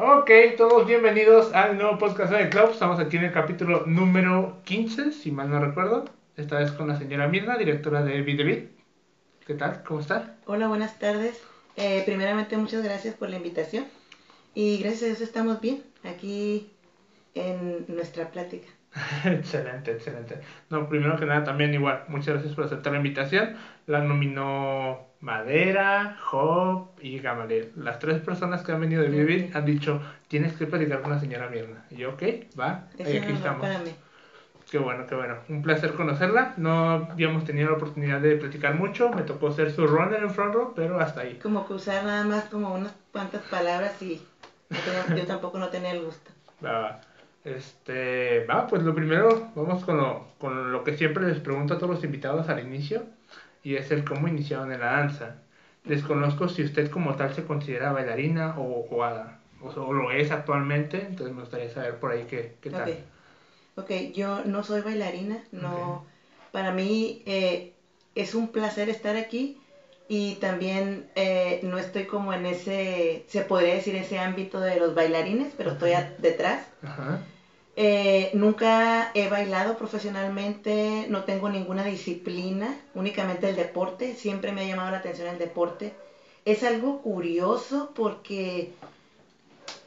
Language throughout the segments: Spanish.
Ok, todos bienvenidos al nuevo podcast de Club. Estamos aquí en el capítulo número 15, si mal no recuerdo. Esta vez con la señora Mirna, directora de Videobit. ¿Qué tal? ¿Cómo está? Hola, buenas tardes. Eh, primeramente, muchas gracias por la invitación. Y gracias a Dios estamos bien aquí en nuestra plática. excelente, excelente. No, primero que nada, también igual, muchas gracias por aceptar la invitación. La nominó Madera, Job y Gamaliel. Las tres personas que han venido de vivir han dicho, tienes que platicar con la señora Mirna. Y yo, ok, va, aquí estamos. Qué bueno, qué bueno. Un placer conocerla. No habíamos tenido la oportunidad de platicar mucho. Me tocó ser su runner en front row, pero hasta ahí. Como que usar nada más como unas cuantas palabras y yo tampoco no tenía el gusto. Va, va. Este, va, pues lo primero, vamos con lo, con lo que siempre les pregunto a todos los invitados al inicio, y es el cómo iniciaron en la danza. Desconozco si usted como tal se considera bailarina o, o, a- o, o lo es actualmente, entonces me gustaría saber por ahí qué, qué tal. Ok. Ok, yo no soy bailarina, no. Para mí eh, es un placer estar aquí y también eh, no estoy como en ese, se podría decir, ese ámbito de los bailarines, pero estoy a- detrás. Ajá. Eh, nunca he bailado profesionalmente, no tengo ninguna disciplina, únicamente el deporte, siempre me ha llamado la atención el deporte. Es algo curioso porque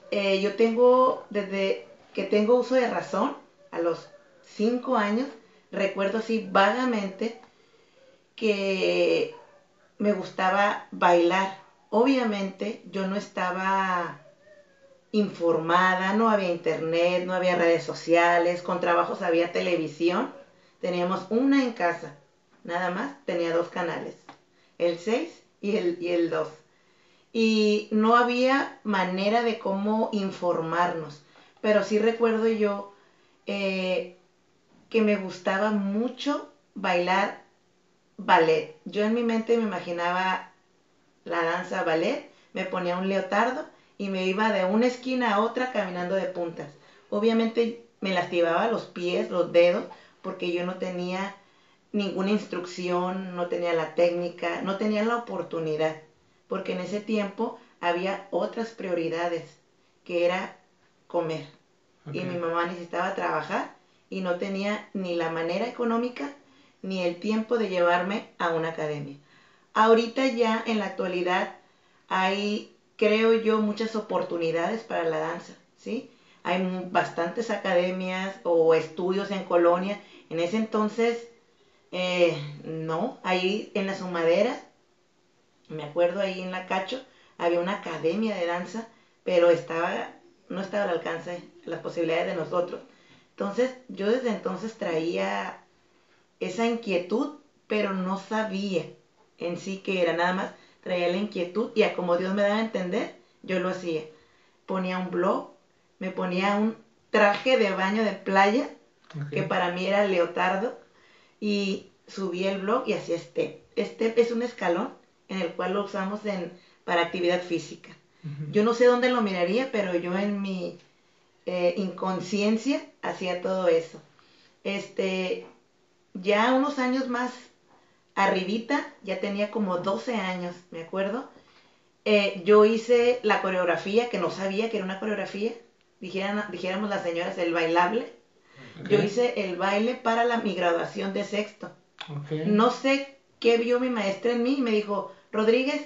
eh, yo tengo, desde que tengo uso de razón, a los cinco años, recuerdo así vagamente que me gustaba bailar. Obviamente yo no estaba informada, no había internet, no había redes sociales, con trabajos había televisión, teníamos una en casa, nada más, tenía dos canales, el 6 y el, y el 2. Y no había manera de cómo informarnos, pero sí recuerdo yo eh, que me gustaba mucho bailar ballet. Yo en mi mente me imaginaba la danza ballet, me ponía un leotardo y me iba de una esquina a otra caminando de puntas. Obviamente me lastimaba los pies, los dedos, porque yo no tenía ninguna instrucción, no tenía la técnica, no tenía la oportunidad, porque en ese tiempo había otras prioridades, que era comer. Y mi mamá necesitaba trabajar y no tenía ni la manera económica ni el tiempo de llevarme a una academia. Ahorita ya en la actualidad hay, creo yo, muchas oportunidades para la danza, ¿sí? Hay bastantes academias o estudios en colonia. En ese entonces, eh, no, ahí en las humaderas, me acuerdo ahí en la Cacho, había una academia de danza, pero estaba, no estaba al alcance las posibilidades de nosotros. Entonces, yo desde entonces traía esa inquietud, pero no sabía en sí que era nada más, traía la inquietud y a como Dios me daba a entender, yo lo hacía. Ponía un blog, me ponía un traje de baño de playa, que para mí era leotardo, y subí el blog y hacía step. Step es un escalón en el cual lo usamos en, para actividad física. Yo no sé dónde lo miraría, pero yo en mi eh, inconsciencia hacía todo eso. Este, ya unos años más arribita, ya tenía como 12 años, me acuerdo. eh, yo hice la coreografía, que no sabía que era una coreografía, dijeran, dijéramos las señoras, el bailable. Yo hice el baile para la, mi graduación de sexto. No sé qué vio mi maestra en mí y me dijo, Rodríguez,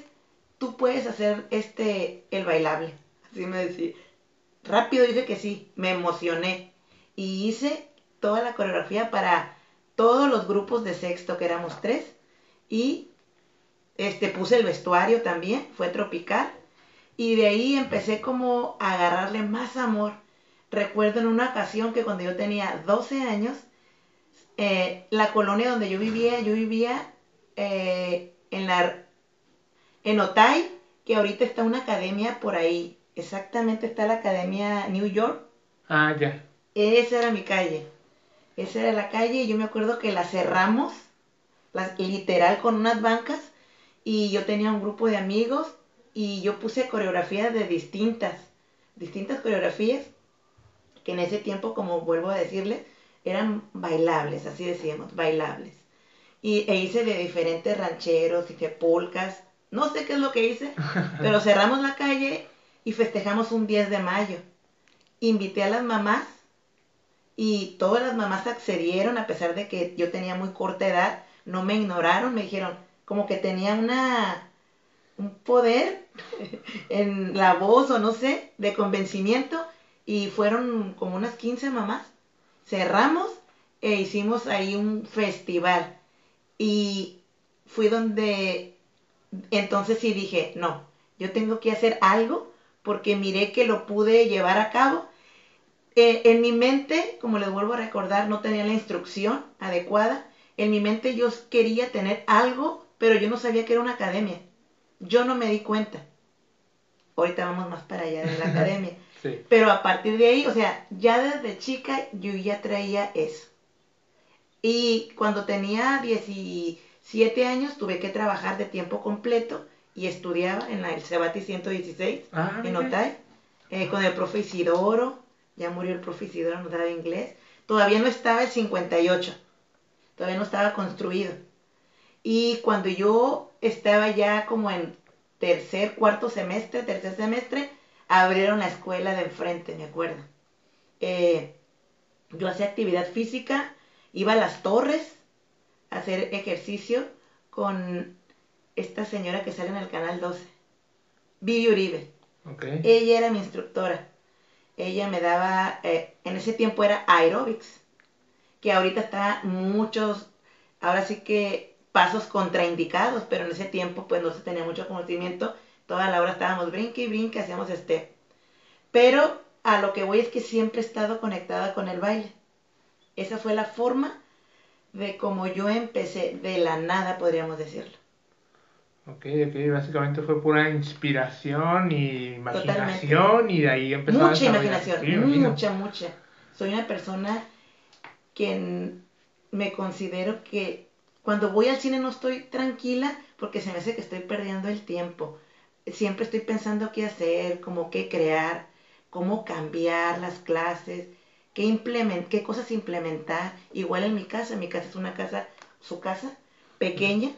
tú puedes hacer este, el bailable. Así me decía. Rápido dije que sí, me emocioné. Y hice toda la coreografía para todos los grupos de sexto, que éramos tres. Y este, puse el vestuario también, fue tropical. Y de ahí empecé como a agarrarle más amor. Recuerdo en una ocasión que cuando yo tenía 12 años, eh, la colonia donde yo vivía, yo vivía eh, en la en Otay, que ahorita está una academia por ahí. Exactamente está la academia New York. Ah, ya. Esa era mi calle. Esa era la calle y yo me acuerdo que la cerramos, literal con unas bancas y yo tenía un grupo de amigos y yo puse coreografías de distintas, distintas coreografías que en ese tiempo, como vuelvo a decirles, eran bailables, así decíamos, bailables. Y e hice de diferentes rancheros, hice polcas, no sé qué es lo que hice, pero cerramos la calle y festejamos un 10 de mayo. Invité a las mamás y todas las mamás accedieron a pesar de que yo tenía muy corta edad, no me ignoraron, me dijeron como que tenía una un poder en la voz o no sé, de convencimiento y fueron como unas 15 mamás. Cerramos e hicimos ahí un festival y fui donde entonces sí dije, no, yo tengo que hacer algo porque miré que lo pude llevar a cabo. Eh, en mi mente, como les vuelvo a recordar, no tenía la instrucción adecuada. En mi mente yo quería tener algo, pero yo no sabía que era una academia. Yo no me di cuenta. Ahorita vamos más para allá de la academia. Pero a partir de ahí, o sea, ya desde chica yo ya traía eso. Y cuando tenía 17 años tuve que trabajar de tiempo completo y estudiaba en la, el Cebati 116 ah, en Otay eh, con el profe Isidoro. Ya murió el profe Isidoro, no daba inglés. Todavía no estaba el 58. Todavía no estaba construido. Y cuando yo estaba ya como en tercer, cuarto semestre, tercer semestre, abrieron la escuela de enfrente, me acuerdo. Eh, yo hacía actividad física, iba a las torres a hacer ejercicio con esta señora que sale en el canal 12, Vivi Uribe. Ella era mi instructora. Ella me daba, eh, en ese tiempo era aerobics, que ahorita está muchos, ahora sí que pasos contraindicados, pero en ese tiempo pues no se tenía mucho conocimiento, toda la hora estábamos brinque y brinque, hacíamos este. Pero a lo que voy es que siempre he estado conectada con el baile. Esa fue la forma de como yo empecé, de la nada podríamos decirlo. Ok, ok, básicamente fue pura inspiración y imaginación y de ahí empezó Mucha imaginación, mucha, mucha. Soy una persona que me considero que cuando voy al cine no estoy tranquila porque se me hace que estoy perdiendo el tiempo. Siempre estoy pensando qué hacer, cómo qué crear, cómo cambiar las clases, qué, qué cosas implementar. Igual en mi casa, mi casa es una casa, su casa, pequeña,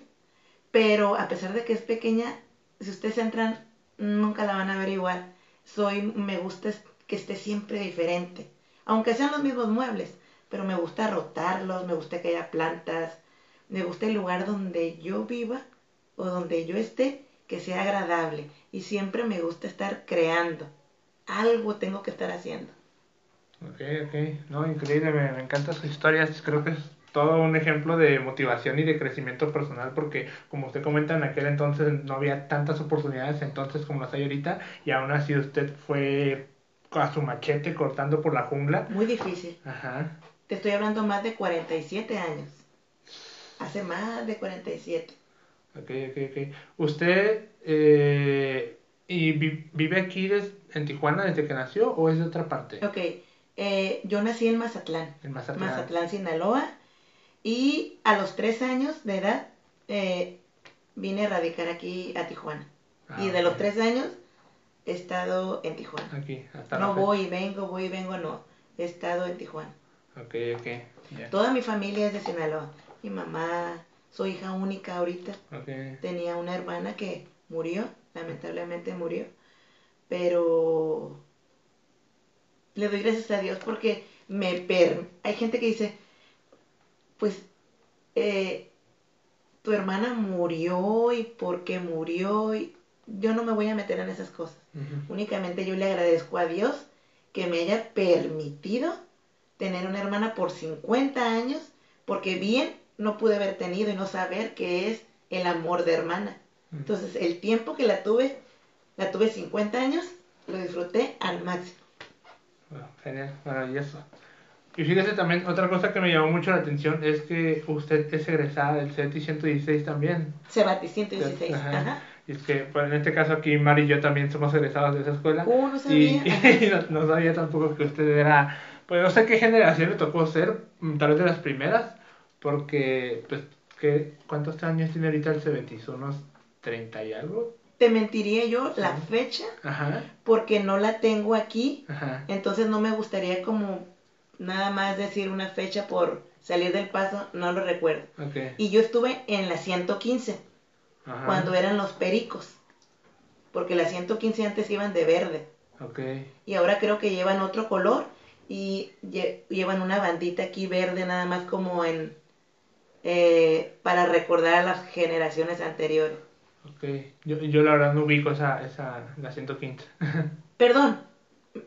pero a pesar de que es pequeña, si ustedes entran, nunca la van a ver igual. Soy, me gusta que esté siempre diferente, aunque sean los mismos muebles, pero me gusta rotarlos, me gusta que haya plantas, me gusta el lugar donde yo viva o donde yo esté, que sea agradable. Y siempre me gusta estar creando. Algo tengo que estar haciendo. Ok, ok. No, increíble. Me, me encantan sus historias. Creo que es todo un ejemplo de motivación y de crecimiento personal porque como usted comenta en aquel entonces no había tantas oportunidades entonces como las hay ahorita y aún así usted fue a su machete cortando por la jungla. Muy difícil. Ajá. Te estoy hablando más de 47 años. Hace más de 47. Ok, ok, ok. ¿Usted eh, y vive aquí en Tijuana desde que nació o es de otra parte? Ok, eh, yo nací en Mazatlán. En Mazatlán. Mazatlán, Sinaloa. Y a los tres años de edad eh, vine a radicar aquí a Tijuana. Ah, y de los tres años he estado en Tijuana. Aquí, hasta No voy y vengo, voy y vengo, no. He estado en Tijuana. Ok, ok. Toda mi familia es de Sinaloa mi mamá, soy hija única ahorita. Tenía una hermana que murió, lamentablemente murió, pero le doy gracias a Dios porque me per... Hay gente que dice, pues, eh, tu hermana murió y por qué murió y yo no me voy a meter en esas cosas. Únicamente yo le agradezco a Dios que me haya permitido tener una hermana por 50 años, porque bien no pude haber tenido y no saber qué es el amor de hermana. Entonces, el tiempo que la tuve, la tuve 50 años, lo disfruté al máximo. Bueno, genial, maravilloso. Y fíjese también, otra cosa que me llamó mucho la atención es que usted es egresada del CETI 116 también. CEBATI 116, ajá. Y es que, pues en este caso aquí Mari y yo también somos egresados de esa escuela. Uh, no sabía. Y, no, sabía tampoco que usted era, pues no sé qué generación le tocó ser, mm, tal vez de las primeras, porque, pues, ¿qué, ¿cuántos años tiene ahorita el Cebetis? ¿Unos 30 y algo? Te mentiría yo la fecha, porque no la tengo aquí, entonces no me gustaría como nada más decir una fecha por salir del paso, no lo recuerdo. Y yo estuve en la 115, cuando eran los pericos. porque las 115 antes iban de verde. Ok. Y ahora creo que llevan otro color y lle- llevan una bandita aquí verde nada más como en eh, para recordar a las generaciones anteriores. Ok. Yo, yo la verdad no ubico esa, esa, la 115. Perdón,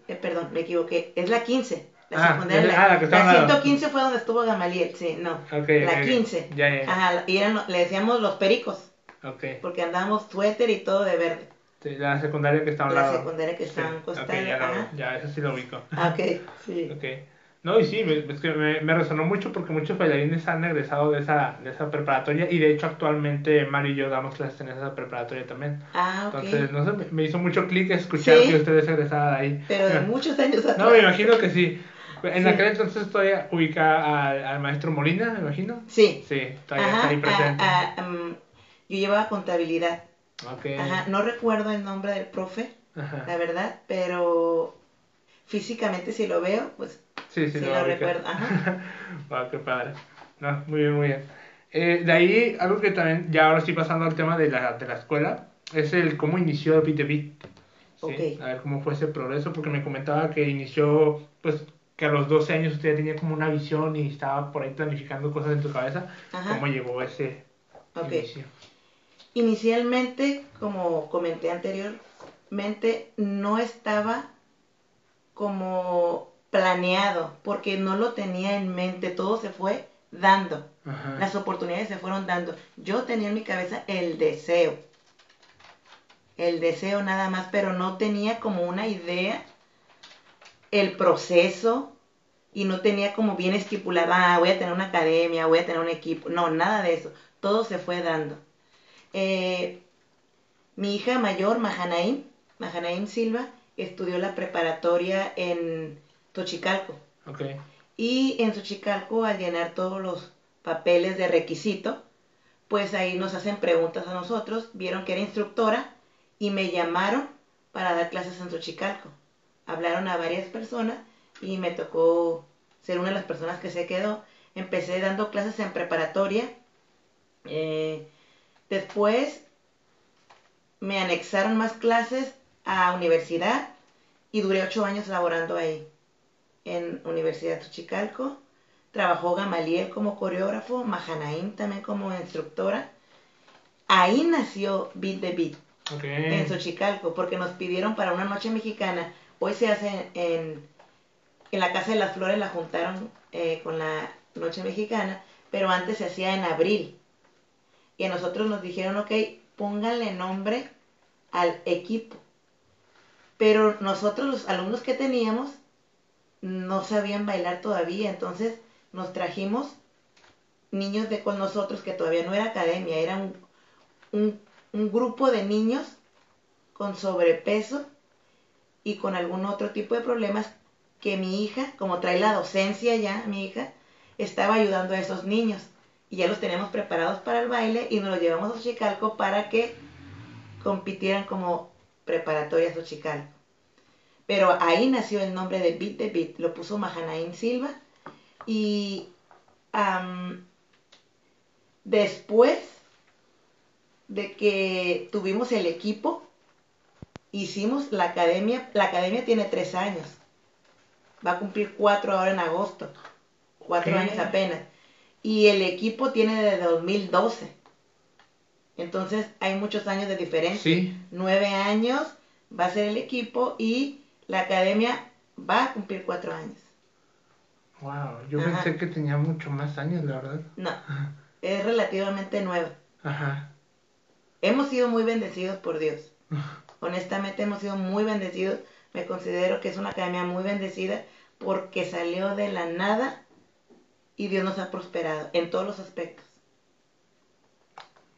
eh, perdón, me equivoqué, es la 15. La Ah, secundaria, la, ah, la que está la a un lado. 115 fue donde estuvo Gamaliel, sí, no. Ok, la ok, ok. 15. Ya, ya. Ajá, y eran, le decíamos los pericos, Ok. porque andábamos suéter y todo de verde. Sí, la secundaria que está a un La lado. secundaria que está a Sí, costado, Ok, ya, la- ajá. ya, eso sí lo ubico. Ah, Ok, sí. Ok. No, y sí, me- es que me, me resonó mucho porque muchos bailarines han egresado de esa, de esa preparatoria y de hecho actualmente Mario y yo damos clases en esa preparatoria también. Ah, ok. Entonces, no sé, me, me hizo mucho clic escuchar Sí. que ustedes egresaban ahí. Pero de muchos años atrás. No, me imagino que sí. En Sí. aquel entonces todavía ubica al, al maestro Molina, me imagino. Sí. Sí, todavía Ajá, está ahí presente. ah, ah, mm, yo llevaba contabilidad. Ok. Ajá, no recuerdo el nombre del profe, Ajá. la verdad, pero físicamente si lo veo, pues Sí, sí, sí lo recuerdo. Ajá. Wow, qué padre. No, muy bien, muy bien. Eh, de ahí, algo que también, ya ahora sí pasando al tema de la, de la escuela, es el cómo inició Beat the Beat. ¿sí? Ok. A ver cómo fue ese progreso, porque me comentaba que inició, pues, que a los 12 años usted ya tenía como una visión y estaba por ahí planificando cosas en tu cabeza. Ajá. ¿Cómo llegó ese Ok. inicio? Inicialmente, como comenté anteriormente, no estaba como planeado, porque no lo tenía en mente, todo se fue dando. Ajá. Las oportunidades se fueron dando. Yo tenía en mi cabeza el deseo. El deseo nada más, pero no tenía como una idea, el proceso, y no tenía como bien estipulado, ah, voy a tener una academia, voy a tener un equipo. No, nada de eso. Todo se fue dando. Eh, mi hija mayor, Mahanaim, Mahanaim Silva, estudió la preparatoria en Tochicalco. Ok. Y en Xochicalco, al llenar todos los papeles de requisito, pues ahí nos hacen preguntas a nosotros, vieron que era instructora y me llamaron para dar clases en Xochicalco. Hablaron a varias personas y me tocó ser una de las personas que se quedó. Empecé dando clases en preparatoria. eh, después me anexaron más clases a universidad y duré ocho años laborando ahí en Universidad Xochicalco. Trabajó Gamaliel como coreógrafo, Mahanaim también como instructora. Ahí nació Beat the Beat, en Xochicalco, porque nos pidieron para una noche mexicana. Hoy se hace en, en la Casa de las Flores, la juntaron eh, con la noche mexicana, pero antes se hacía en abril. Y a nosotros nos dijeron, ok, pónganle nombre al equipo. Pero nosotros, los alumnos que teníamos, no sabían bailar todavía, entonces nos trajimos niños de con nosotros que todavía no era academia, era un, un, un grupo de niños con sobrepeso y con algún otro tipo de problemas que mi hija, como trae la docencia ya, mi hija, estaba ayudando a esos niños. Y ya los tenemos preparados para el baile y nos los llevamos a Xochicalco para que compitieran como preparatoria Xochicalco. Pero ahí nació el nombre de Beat the Beat, lo puso Mahanaim Silva. Y después de que tuvimos el equipo, hicimos la academia. La academia tiene tres años. Va a cumplir cuatro ahora en agosto. Cuatro años apenas. Y el equipo tiene desde 2012. Entonces hay muchos años de diferencia. Sí. Nueve años va a ser el equipo y la academia va a cumplir cuatro años. Wow. Yo Ajá. pensé que tenía mucho más años, la verdad. No, es relativamente nueva. Ajá. Hemos sido muy bendecidos por Dios. Honestamente hemos sido muy bendecidos. Me considero que es una academia muy bendecida porque salió de la nada y Dios nos ha prosperado en todos los aspectos.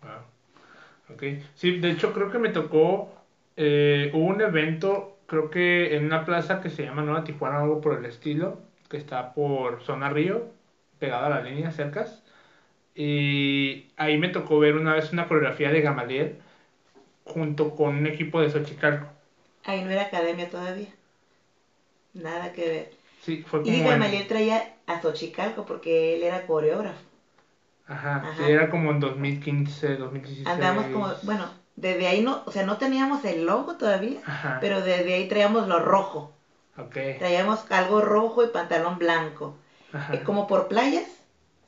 Wow. Ok. Sí, de hecho creo que me tocó, eh, hubo un evento, creo que en una plaza que se llama Nueva Tijuana, algo por el estilo, que está por Zona Río, pegada a la línea cercas. Y ahí me tocó ver una vez una coreografía de Gamaliel junto con un equipo de Xochicalco. Ahí no era academia todavía. Nada que ver. Sí, fue como Y en- Gamaliel traía a Xochicalco porque él era coreógrafo. Ajá, Ajá. sí, era como en 2015, 2016. Andamos como, bueno, Desde ahí no, o sea, no teníamos el logo todavía, Ajá. pero desde ahí traíamos lo rojo. Ok. Traíamos algo rojo y pantalón blanco. Ajá. Eh, como por playas.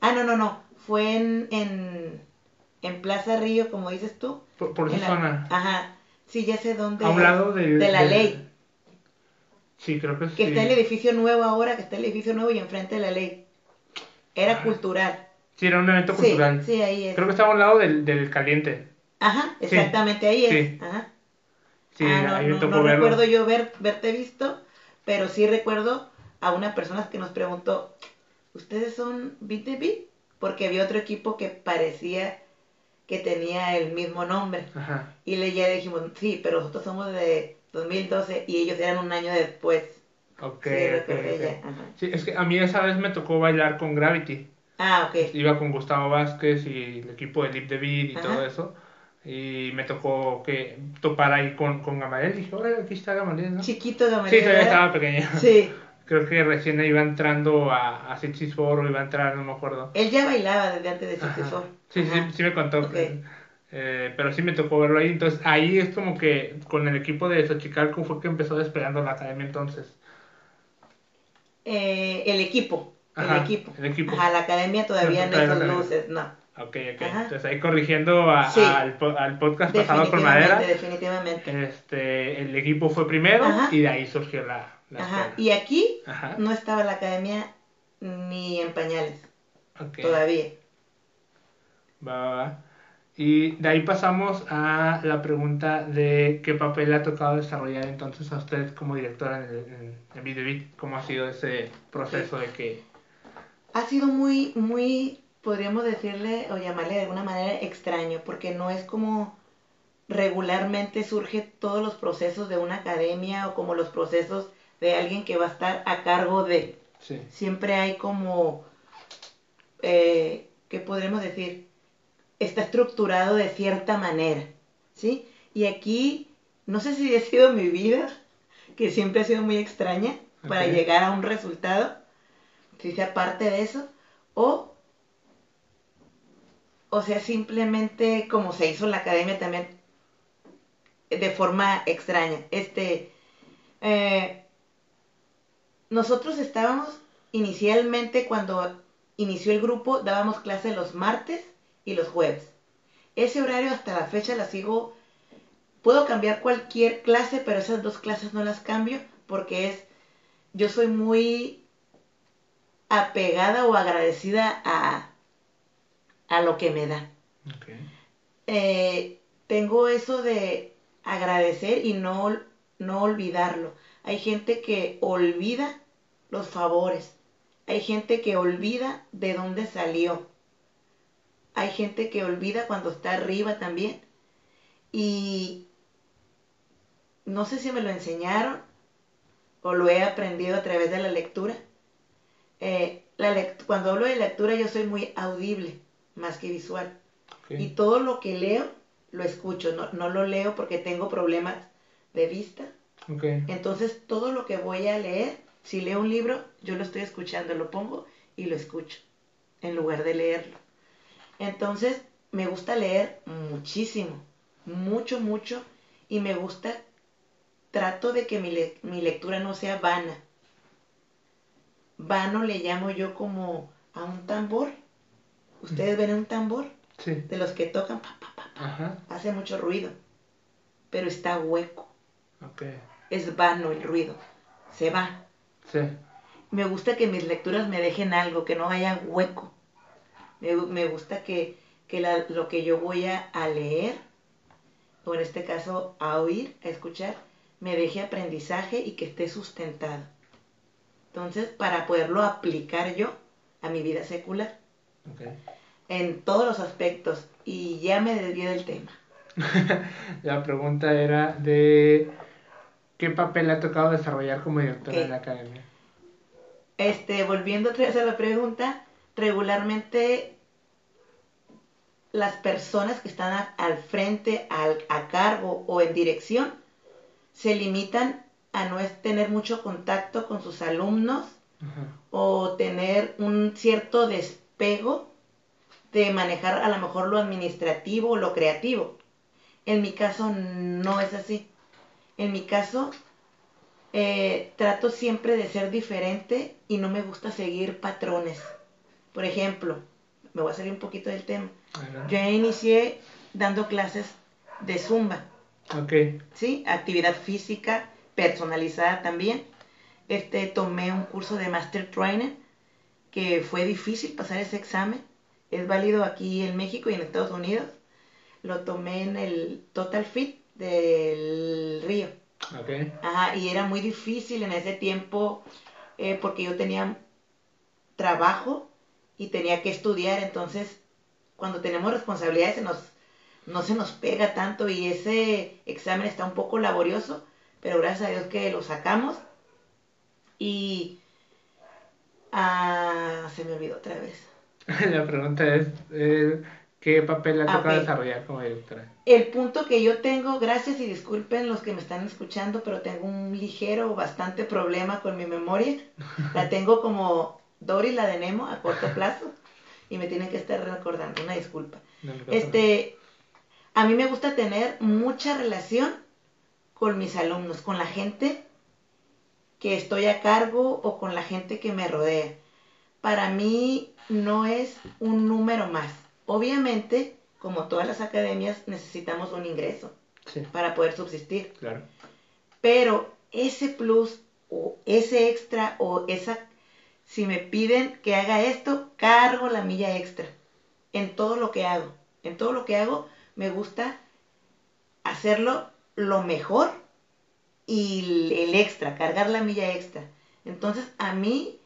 Ah, no, no, no. Fue en, en, en Plaza Río, como dices tú. Por, por esa la- zona. Ajá. Sí, ya sé dónde. A un lado del- de la del- ley. Sí, creo que Que sí. está el edificio nuevo ahora, que está el edificio nuevo y enfrente de la ley. Era Ah. cultural. Sí, era un evento Sí, cultural. sí, ahí es. Creo que estaba a un lado del, del caliente. Ajá, Sí, exactamente, ahí es. sí. Ajá. Sí, Ah, no, ahí no, no recuerdo yo ver, verte visto, pero sí recuerdo a una persona que nos preguntó, ¿ustedes son Beat? Porque había otro equipo que parecía que tenía el mismo nombre. Ajá. Y le ya dijimos, sí, pero nosotros somos de 2012 y ellos eran un año después. Ok, sí, ok, recordé ok. ya. Ajá. Sí, es que a mí esa vez me tocó bailar con Gravity. Ah, ok. Iba con Gustavo Vázquez y el equipo de Lip Beat y Ajá. todo eso. Y me tocó que topar ahí con, con Gamaliel. Dije, órale, aquí está Gamaliel, ¿no? Chiquito Sí, Gamaliel. todavía ¿verdad? estaba pequeño. Sí, Creo que recién iba entrando a, a Sixties Four o iba a entrar, no me acuerdo. él ya bailaba desde antes de. Sixty Four. Sí, sí, Ajá. sí me contó. Ok. que- eh, pero sí me tocó verlo ahí. Entonces ahí es como que con el equipo de Xochicalco fue que empezó despegando la academia entonces. Eh, el equipo. Ajá, el equipo. el equipo. Ajá, la academia todavía No, no esos luces, no. Ok, ok. Ajá. Entonces ahí corrigiendo a- Sí. al, po- al podcast pasado con Definitivamente, Madera. definitivamente. Este, el equipo fue primero Ajá. y de ahí surgió la, la Ajá. escuela. Y aquí no estaba la academia ni en pañales, todavía. Va, va, va. Y de ahí pasamos a la pregunta de qué papel le ha tocado desarrollar entonces a usted como directora en, el, en, en Video Beat. ¿Cómo ha sido ese proceso de que... Ha sido muy, muy, podríamos decirle o llamarle de alguna manera extraño, porque no es como regularmente surge todos los procesos de una academia o como los procesos de alguien que va a estar a cargo de. Sí. Siempre hay como, eh, ¿qué podremos decir? Está estructurado de cierta manera, ¿sí? Y aquí, no sé si ha sido mi vida, que siempre ha sido muy extraña para llegar a un resultado, si sea parte de eso, o, o sea, simplemente como se hizo en la academia también, de forma extraña. Este, eh, nosotros estábamos inicialmente cuando inició el grupo, dábamos clase los martes y los jueves. Ese horario hasta la fecha la sigo, puedo cambiar cualquier clase, pero esas dos clases no las cambio porque es, yo soy muy apegada o agradecida a, a lo que me da. Eh, tengo eso de agradecer y no, no olvidarlo. Hay gente que olvida los favores. Hay gente que olvida de dónde salió. Hay gente que olvida cuando está arriba también. Y no sé si me lo enseñaron o lo he aprendido a través de la lectura. Eh, la lect- cuando hablo de lectura yo soy muy audible más que visual. Y todo lo que leo, lo escucho. No, no lo leo porque tengo problemas de vista. Entonces, todo lo que voy a leer, si leo un libro, yo lo estoy escuchando, lo pongo y lo escucho, en lugar de leerlo. Entonces, me gusta leer muchísimo, mucho, mucho, y me gusta, trato de que mi, le- mi lectura no sea vana. Vano le llamo yo como a un tambor. ¿Ustedes ven un tambor? Sí. De los que tocan, pa, pa, pa, pa, Ajá. hace mucho ruido, pero está hueco. Ok. Es vano el ruido, se va. Sí. Me gusta que mis lecturas me dejen algo, que no haya hueco. Me, me gusta que, que la- lo que yo voy a, a leer, o en este caso a oír, a escuchar, me deje aprendizaje y que esté sustentado. Entonces, para poderlo aplicar yo a mi vida secular, Ok. en todos los aspectos, y ya me desvié del tema. La pregunta era de qué papel le ha tocado desarrollar como directora Ok. en la academia. Este, volviendo otra vez a la pregunta, regularmente las personas que están al frente, al, a cargo o en dirección, se limitan a no tener mucho contacto con sus alumnos Ajá. o tener un cierto despego de manejar a lo mejor lo administrativo o lo creativo. En mi caso no es así. En mi caso eh, trato siempre de ser diferente y no me gusta seguir patrones. Por ejemplo, me voy a salir un poquito del tema. Yo inicié dando clases de zumba. Ok. Sí, actividad física personalizada también. Este, tomé un curso de Master Trainer que fue difícil pasar ese examen. Es válido aquí en México y en Estados Unidos. Lo tomé en el Total Fit del Río. Okay. Ajá, y era muy difícil en ese tiempo eh, porque yo tenía trabajo y tenía que estudiar, entonces cuando tenemos responsabilidades se nos, no se nos pega tanto y ese examen está un poco laborioso, pero gracias a Dios que lo sacamos y ah, se me olvidó otra vez. La pregunta es, eh, ¿qué papel le toca desarrollar como directora? El punto que yo tengo, gracias y disculpen los que me están escuchando, pero tengo un ligero o bastante problema con mi memoria. La tengo como Dory la de Nemo a corto plazo y me tienen que estar recordando, una disculpa. este, a mí me gusta tener mucha relación con mis alumnos, con la gente que estoy a cargo o con la gente que me rodea. Para mí no es un número más. Obviamente, como todas las academias, necesitamos un ingreso para poder subsistir. Claro. Pero ese plus o ese extra o esa si me piden que haga esto, cargo la milla extra en todo lo que hago. En todo lo que hago me gusta hacerlo lo mejor y el extra, cargar la milla extra. Entonces a mí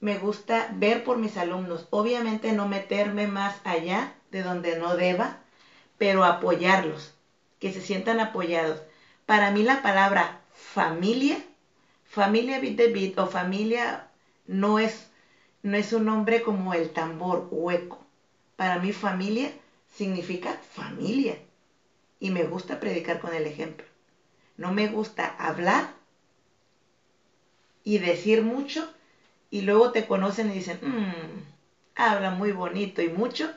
me gusta ver por mis alumnos, obviamente no meterme más allá de donde no deba, pero apoyarlos, que se sientan apoyados. Para mí la palabra familia, familia bit de bit o familia no es, no es un nombre como el tambor hueco. Para mí familia significa familia. Y me gusta predicar con el ejemplo. No me gusta hablar y decir mucho y luego te conocen y dicen, mmm, habla muy bonito y mucho,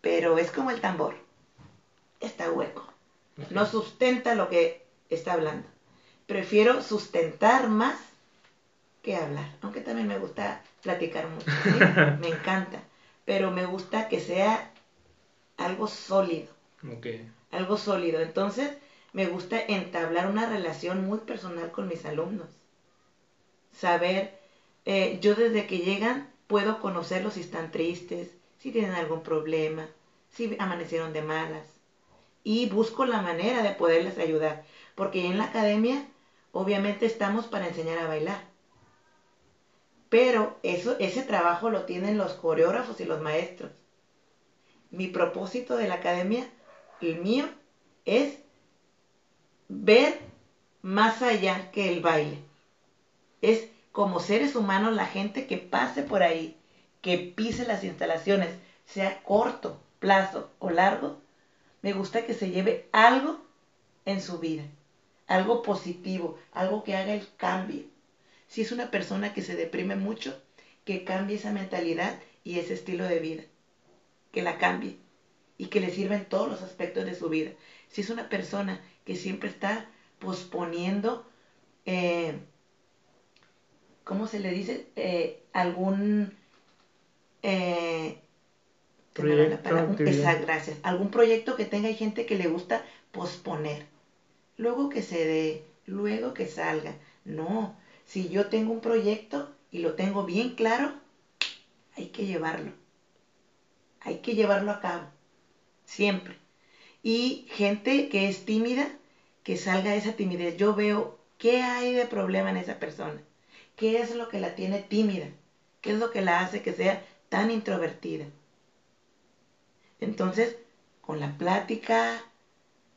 pero es como el tambor. Está hueco. No sustenta lo que está hablando. Prefiero sustentar más que hablar, aunque también me gusta platicar mucho, me encanta, pero me gusta que sea algo sólido, algo sólido, entonces me gusta entablar una relación muy personal con mis alumnos, saber, eh, yo desde que llegan puedo conocerlos si están tristes, si tienen algún problema, si amanecieron de malas, y busco la manera de poderles ayudar, porque en la academia obviamente estamos para enseñar a bailar pero eso, ese trabajo lo tienen los coreógrafos y los maestros. Mi propósito de la academia, el mío, es ver más allá que el baile. Es como seres humanos la gente que pase por ahí, que pise las instalaciones, sea corto plazo o largo, me gusta que se lleve algo en su vida, algo positivo, algo que haga el cambio si es una persona que se deprime mucho, que cambie esa mentalidad y ese estilo de vida. Que la cambie y que le sirva en todos los aspectos de su vida. Si es una persona que siempre está posponiendo, eh, ¿cómo se le dice? Eh, algún... Eh, proyecto, gracias. Algún proyecto que tenga gente que le gusta posponer. Luego que se dé, luego que salga. No, si yo tengo un proyecto y lo tengo bien claro, hay que llevarlo. Hay que llevarlo a cabo. Siempre. Y gente que es tímida, que salga de esa timidez. Yo veo qué hay de problema en esa persona. ¿Qué es lo que la tiene tímida? ¿Qué es lo que la hace que sea tan introvertida? Entonces, con la plática,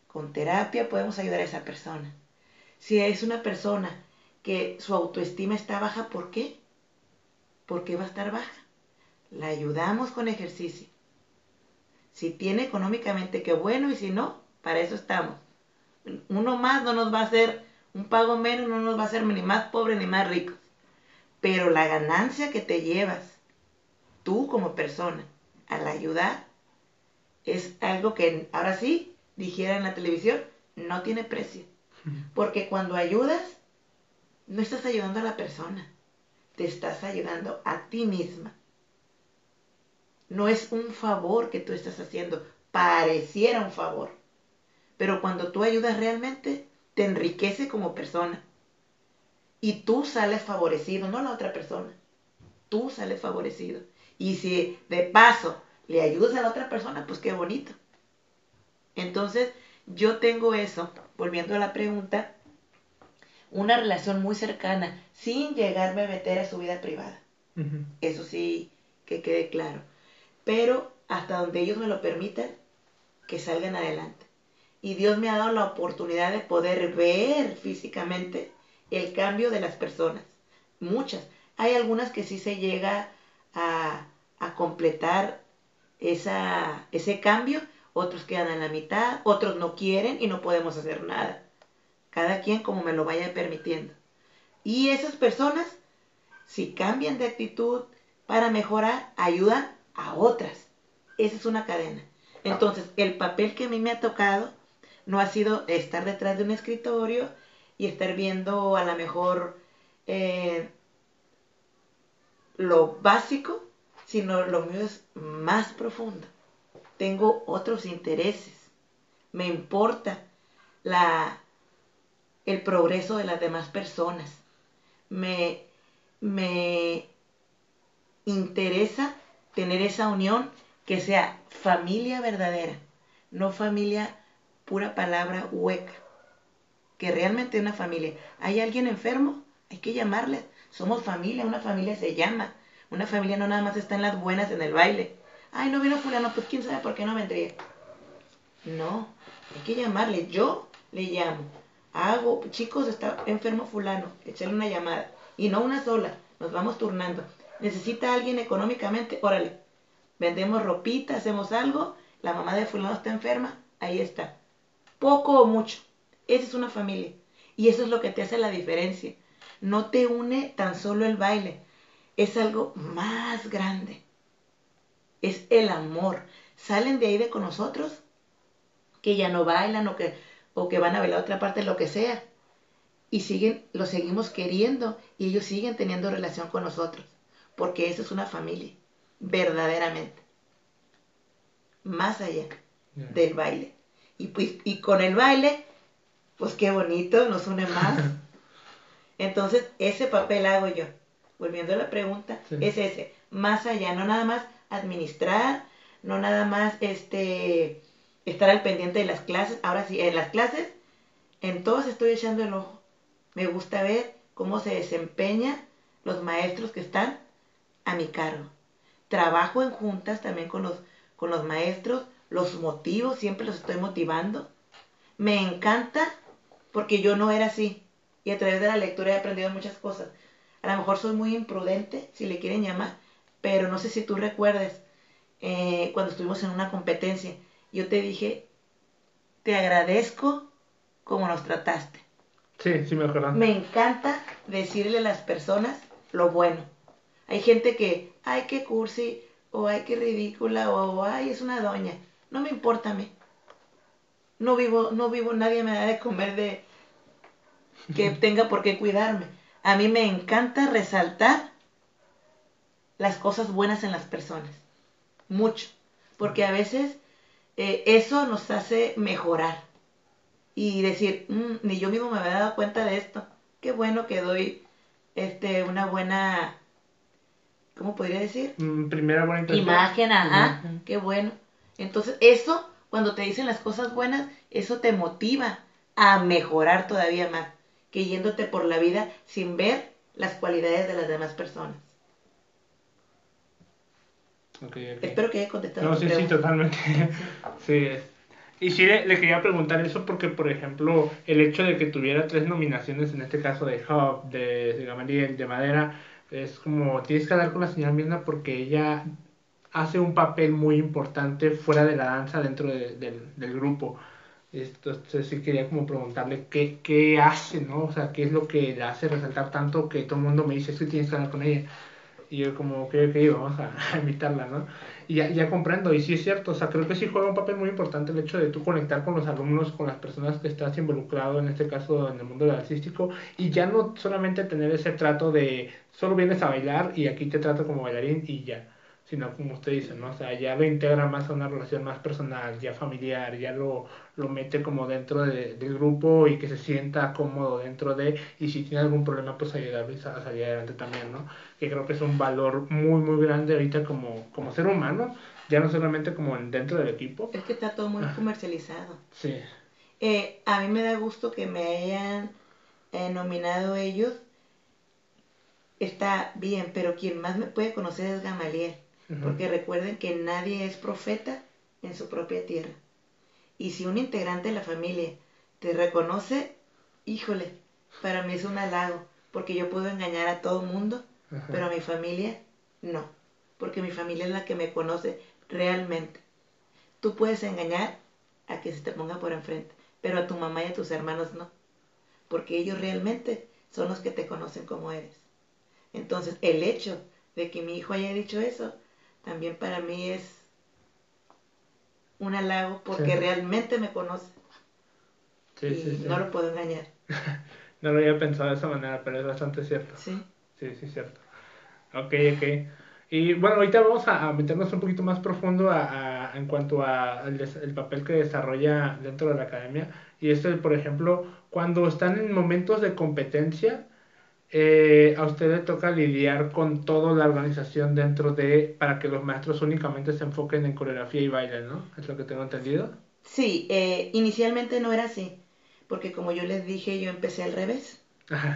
con terapia, podemos ayudar a esa persona. Si es una persona que su autoestima está baja, ¿por qué? ¿Por qué va a estar baja? La ayudamos con ejercicio. Si tiene económicamente, qué bueno, y si no, para eso estamos. Uno más no nos va a hacer, un pago menos no nos va a hacer ni más pobre ni más rico. Pero la ganancia que te llevas, tú como persona, al ayudar, es algo que ahora sí dijera en la televisión, no tiene precio. Porque cuando ayudas, no estás ayudando a la persona, te estás ayudando a ti misma. No es un favor que tú estás haciendo, pareciera un favor. Pero cuando tú ayudas realmente, te enriquece como persona. Y tú sales favorecido, no la otra persona. Tú sales favorecido. Y si de paso le ayudas a la otra persona, pues qué bonito. Entonces, yo tengo eso, volviendo a la pregunta, una relación muy cercana, sin llegarme a meter a su vida privada. Eso sí, que quede claro. Pero hasta donde ellos me lo permitan, que salgan adelante. Y Dios me ha dado la oportunidad de poder ver físicamente el cambio de las personas. Muchas. Hay algunas que sí se llega a, a completar esa, ese cambio, otros quedan en la mitad, otros no quieren y no podemos hacer nada. Cada quien como me lo vaya permitiendo. Y esas personas, si cambian de actitud para mejorar, ayudan a otras. Esa es una cadena. Entonces, el papel que a mí me ha tocado no ha sido estar detrás de un escritorio y estar viendo a lo mejor eh, lo básico, sino lo mío es más profundo tengo otros intereses, me importa la, el progreso de las demás personas, me, me interesa tener esa unión que sea familia verdadera, no familia pura palabra hueca, que realmente una familia. ¿Hay alguien enfermo? Hay que llamarle. Somos familia, una familia se llama. Una familia no nada más está en las buenas, en el baile ay, no vino fulano, pues quién sabe por qué no vendría. No, hay que llamarle, yo le llamo. Hago, chicos, está enfermo fulano, echarle una llamada. Y no una sola, nos vamos turnando. Necesita alguien económicamente, órale. Vendemos ropita, hacemos algo, la mamá de fulano está enferma, ahí está. Poco o mucho. Esa es una familia. Y eso es lo que te hace la diferencia. No te une tan solo el baile, es algo más grande es el amor. Salen de ahí de con nosotros, que ya no bailan o que, o que van a bailar otra parte, lo que sea. Y siguen, lo seguimos queriendo y ellos siguen teniendo relación con nosotros. Porque eso es una familia, verdaderamente. Más allá del baile. Y, pues, y con el baile, pues qué bonito, nos une más. Entonces, ese papel hago yo. Volviendo a la pregunta, es ese, más allá, no nada más administrar, no nada más este, estar al pendiente de las clases. Ahora sí, en las clases, en todas estoy echando el ojo. Me gusta ver cómo se desempeñan los maestros que están a mi cargo. Trabajo en juntas también con los, con los maestros, los motivo, siempre los estoy motivando. Me encanta porque yo no era así y a través de la lectura he aprendido muchas cosas. A lo mejor soy muy imprudente, si le quieren llamar, pero no sé si tú recuerdes, eh, cuando estuvimos en una competencia, yo te dije, te agradezco como nos trataste. Sí, sí me acuerdo. Me encanta decirle a las personas lo bueno. Hay gente que, ay, qué cursi, o ay, qué ridícula, o ay, es una doña. No me importa a mí. No vivo, no vivo, nadie me da de comer de que tenga por qué cuidarme. A mí me encanta resaltar las cosas buenas en las personas. Mucho. Porque a veces eh, eso nos hace mejorar. Y decir, mm, ni yo mismo me había dado cuenta de esto. Qué bueno que doy este, una buena, ¿cómo podría decir? Mm, primera buena Imagen, ajá, qué bueno. Entonces, eso, cuando te dicen las cosas buenas, eso te motiva a mejorar todavía más que yéndote por la vida sin ver las cualidades de las demás personas. Espero que haya contestado. No, sí, sí, totalmente. sí, Y sí le, quería preguntar eso porque, por ejemplo, el hecho de que tuviera tres nominaciones, en este caso de Hub, de, de Gamaliel, de Madera, es como tienes que hablar con la señora Mirna porque ella hace un papel muy importante fuera de la danza dentro del, del grupo. Entonces sí quería como preguntarle qué, qué hace, ¿no? O sea, qué es lo que le hace resaltar tanto que todo el mundo me dice, es que tienes que hablar con ella Y yo como, ok, ok, vamos a, invitarla, ¿no? Y ya, ya comprendo, y sí es cierto, o sea, creo que sí juega un papel muy importante el hecho de tú conectar con los alumnos, con las personas que estás involucrado, en este caso en el mundo del artístico, y ya no solamente tener ese trato de solo vienes a bailar y aquí te trato como bailarín y ya sino como usted dice, ¿no? O sea, ya lo integra más a una relación más personal, ya familiar, ya lo, lo mete como dentro de, del grupo y que se sienta cómodo dentro de, y si tiene algún problema, pues ayudarle a salir adelante también, ¿no? Que creo que es un valor muy, muy grande ahorita como, como ser humano, ya no solamente como dentro del equipo. Es que está todo muy ah. comercializado. Sí. Eh, a mí me da gusto que me hayan eh, nominado ellos. Está bien, pero quien más me puede conocer es Gamaliel. Porque recuerden que nadie es profeta en su propia tierra. Y si un integrante de la familia te reconoce, híjole, para mí es un halago, porque yo puedo engañar a todo mundo, pero a mi familia no, porque mi familia es la que me conoce realmente. Tú puedes engañar a que se te ponga por enfrente, pero a tu mamá y a tus hermanos no, porque ellos realmente son los que te conocen como eres. Entonces, el hecho de que mi hijo haya dicho eso, también para mí es un halago porque realmente me conoce. Sí, y sí, no lo puedo engañar. no lo había pensado de esa manera, pero es bastante cierto. Sí. Sí, sí, cierto. Ok, ok. Y bueno, ahorita vamos a, meternos un poquito más profundo a, en cuanto a el, papel que desarrolla dentro de la academia. Y esto, por ejemplo, cuando están en momentos de competencia, eh, a usted le toca lidiar con toda la organización dentro de, para que los maestros únicamente se enfoquen en coreografía y baile, ¿no? ¿Es lo que tengo entendido? Sí, eh, inicialmente no era así, porque como yo les dije, yo empecé al revés,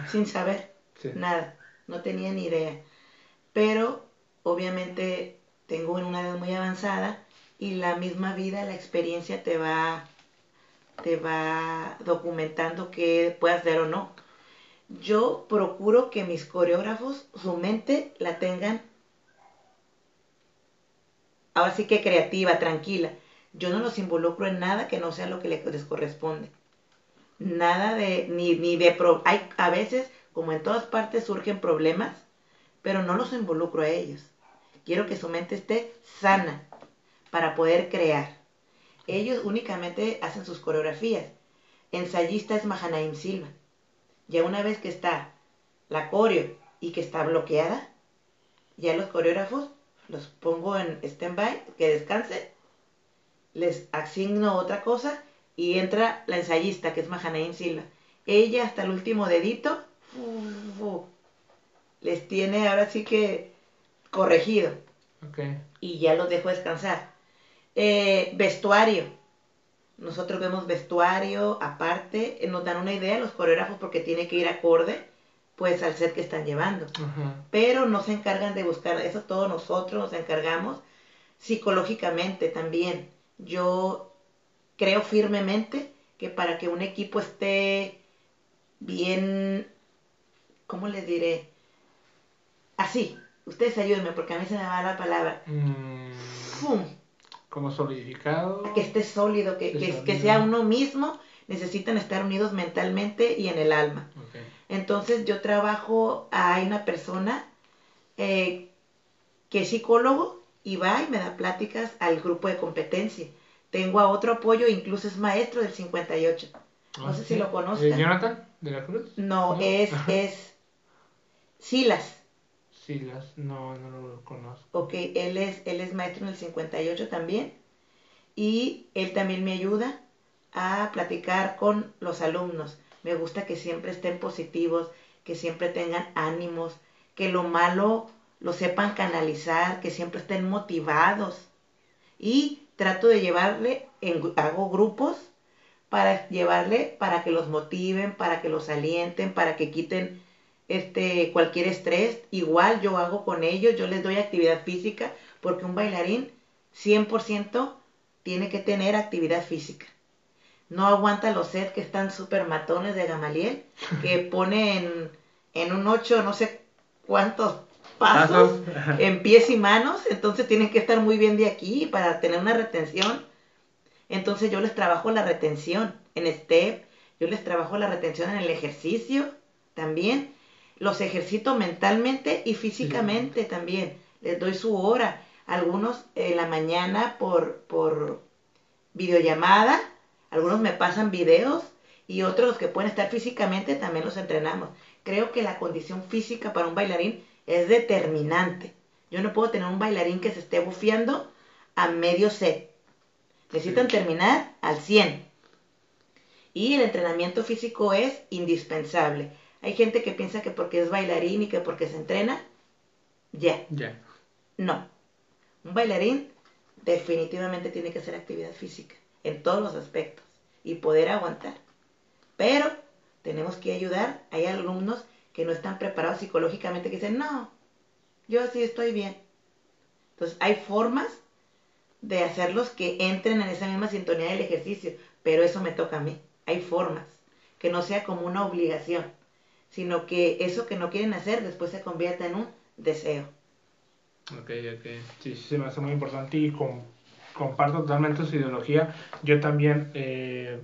sin saber nada, no tenía ni idea. Pero obviamente tengo una edad muy avanzada y la misma vida, la experiencia te va, te va documentando qué puedes hacer o no yo procuro que mis coreógrafos, su mente la tengan ahora sí que creativa, tranquila. Yo no los involucro en nada que no sea lo que les corresponde. Nada de, ni, ni de, pro, hay, a veces, como en todas partes, surgen problemas, pero no los involucro a ellos. Quiero que su mente esté sana para poder crear. Ellos únicamente hacen sus coreografías. Ensayista es Mahanaim Silva. Ya una vez que está la coreo y que está bloqueada, ya los coreógrafos los pongo en stand-by, que descanse, les asigno otra cosa y entra la ensayista, que es Mahanaim Silva. Ella hasta el último dedito les tiene ahora sí que corregido. Y ya los dejo descansar. Eh, vestuario. Nosotros vemos vestuario aparte, eh, nos dan una idea los coreógrafos porque tiene que ir acorde pues al set que están llevando. Pero no se encargan de buscar, eso todos nosotros nos encargamos psicológicamente también. Yo creo firmemente que para que un equipo esté bien, ¿cómo les diré? Así, ustedes ayúdenme porque a mí se me va la palabra. Mm. ¡Fum! Como solidificado. Que esté sólido, que, que, sea uno mismo, necesitan estar unidos mentalmente y en el alma. Entonces yo trabajo, hay una persona eh, que es psicólogo y va y me da pláticas al grupo de competencia. Tengo a otro apoyo, incluso es maestro del 58. No sé si lo conozcan. ¿Eh, ¿Jonathan de la Cruz? No, es, es Silas. Silas, no, no lo conozco. Ok, él es, él es maestro en el 58 también y él también me ayuda a platicar con los alumnos. Me gusta que siempre estén positivos, que siempre tengan ánimos, que lo malo lo sepan canalizar, que siempre estén motivados. Y trato de llevarle, en, hago grupos para llevarle, para que los motiven, para que los alienten, para que quiten este, cualquier estrés, igual yo hago con ellos, yo les doy actividad física, porque un bailarín 100% tiene que tener actividad física. No aguanta los sets que están súper matones de Gamaliel, que pone en, un 8 no sé cuántos pasos en pies y manos, entonces tienen que estar muy bien de aquí para tener una retención. Entonces yo les trabajo la retención en step, yo les trabajo la retención en el ejercicio también los ejercito mentalmente y físicamente también. Les doy su hora. Algunos en la mañana por, por videollamada, algunos me pasan videos y otros que pueden estar físicamente también los entrenamos. Creo que la condición física para un bailarín es determinante. Yo no puedo tener un bailarín que se esté bufiando a medio set. Necesitan terminar al 100. Y el entrenamiento físico es indispensable. Hay gente que piensa que porque es bailarín y que porque se entrena, ya. Ya. No. Un bailarín definitivamente tiene que hacer actividad física en todos los aspectos y poder aguantar. Pero tenemos que ayudar. Hay alumnos que no están preparados psicológicamente que dicen, no, yo sí estoy bien. Entonces hay formas de hacerlos que entren en esa misma sintonía del ejercicio, pero eso me toca a mí. Hay formas, que no sea como una obligación, sino que eso que no quieren hacer después se convierta en un deseo. Ok, ok. Sí, sí, se me hace muy importante y comparto totalmente su ideología. Yo también eh,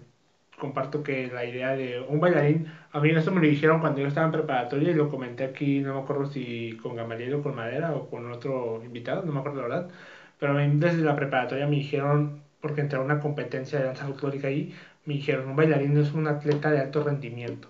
comparto que la idea de un bailarín, a mí eso me lo dijeron cuando yo estaba en preparatoria y lo comenté aquí, no me acuerdo si con Gamaliel o con Madera o con otro invitado, no me acuerdo la verdad, pero a mí desde la preparatoria me dijeron, porque entré a una competencia de danza folclórica ahí, me dijeron, un bailarín es un atleta de alto rendimiento.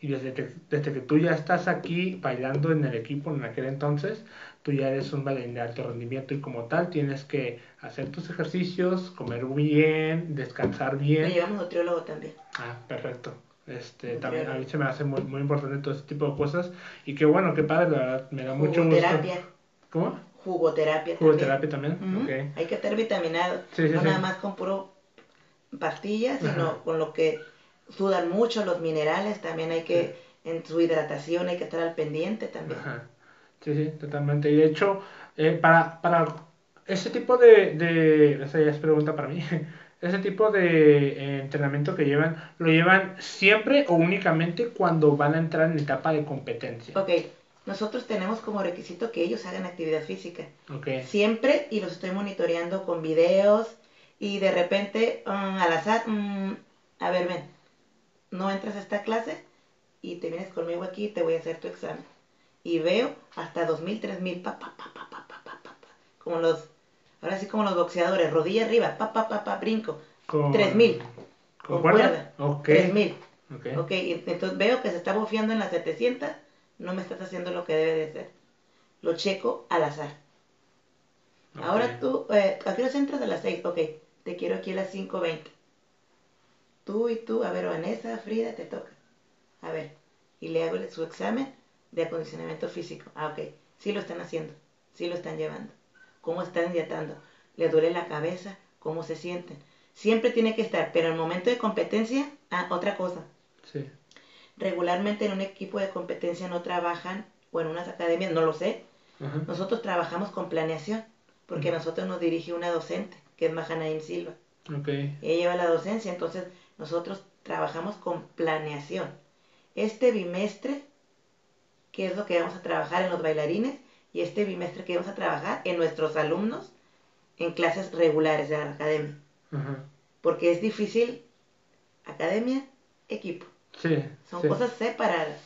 Y desde que, desde que tú ya estás aquí bailando en el equipo en aquel entonces, tú ya eres un bailarín de alto rendimiento y como tal tienes que hacer tus ejercicios, comer bien, descansar bien. Me llevamos nutriólogo también. Ah, perfecto. Este, también a mí se me hace muy, muy importante todo ese tipo de cosas y qué bueno, qué padre, la verdad, me da mucho gusto. ¿Cómo? Jugoterapia también. Jugoterapia también, Hay que estar vitaminado, no nada más con puro pastillas, sino con lo que sudan mucho los minerales, también hay que, en su hidratación hay que estar al pendiente también. Ajá. Sí, sí, totalmente. Y de hecho, eh, para, para ese tipo de, de, esa ya es pregunta para mí, ese tipo de eh, entrenamiento que llevan, ¿lo llevan siempre o únicamente cuando van a entrar en etapa de competencia? Ok, nosotros tenemos como requisito que ellos hagan actividad física. Okay. Siempre, y los estoy monitoreando con videos, y de repente, um, al azar, um, a ver, ven, no entras a esta clase y te vienes conmigo aquí y te voy a hacer tu examen y veo hasta 2000, 3000, pa, pa, pa, pa, pa, pa, pa, pa, como los, ahora sí como los boxeadores, rodilla arriba, pa, pa, pa, pa, brinco, 3000, con, cuerda, ok, 3000, okay. ok, entonces veo que se está bofeando en las 700, no me estás haciendo lo que debe de ser, lo checo al azar. Ahora tú, eh, ¿a qué hora entras a las 6? Ok, te quiero aquí a las 5.20. Tú y tú, a ver, Vanessa, Frida, te toca. A ver, y le hago su examen de acondicionamiento físico. Ah, ok. Sí lo están haciendo. Sí lo están llevando. ¿Cómo están dietando? ¿Le duele la cabeza? ¿Cómo se sienten? Siempre tiene que estar, pero en el momento de competencia, ah, otra cosa. Sí. Regularmente en un equipo de competencia no trabajan, o en unas academias, no lo sé. Nosotros trabajamos con planeación, porque nosotros nos dirige una docente, que es Mahanaim Silva. Okay. Ella lleva la docencia, entonces nosotros trabajamos con planeación. Este bimestre qué es lo que vamos a trabajar en los bailarines y este bimestre que vamos a trabajar en nuestros alumnos en clases regulares de la academia. Porque es difícil academia, equipo. Sí, Son cosas separadas.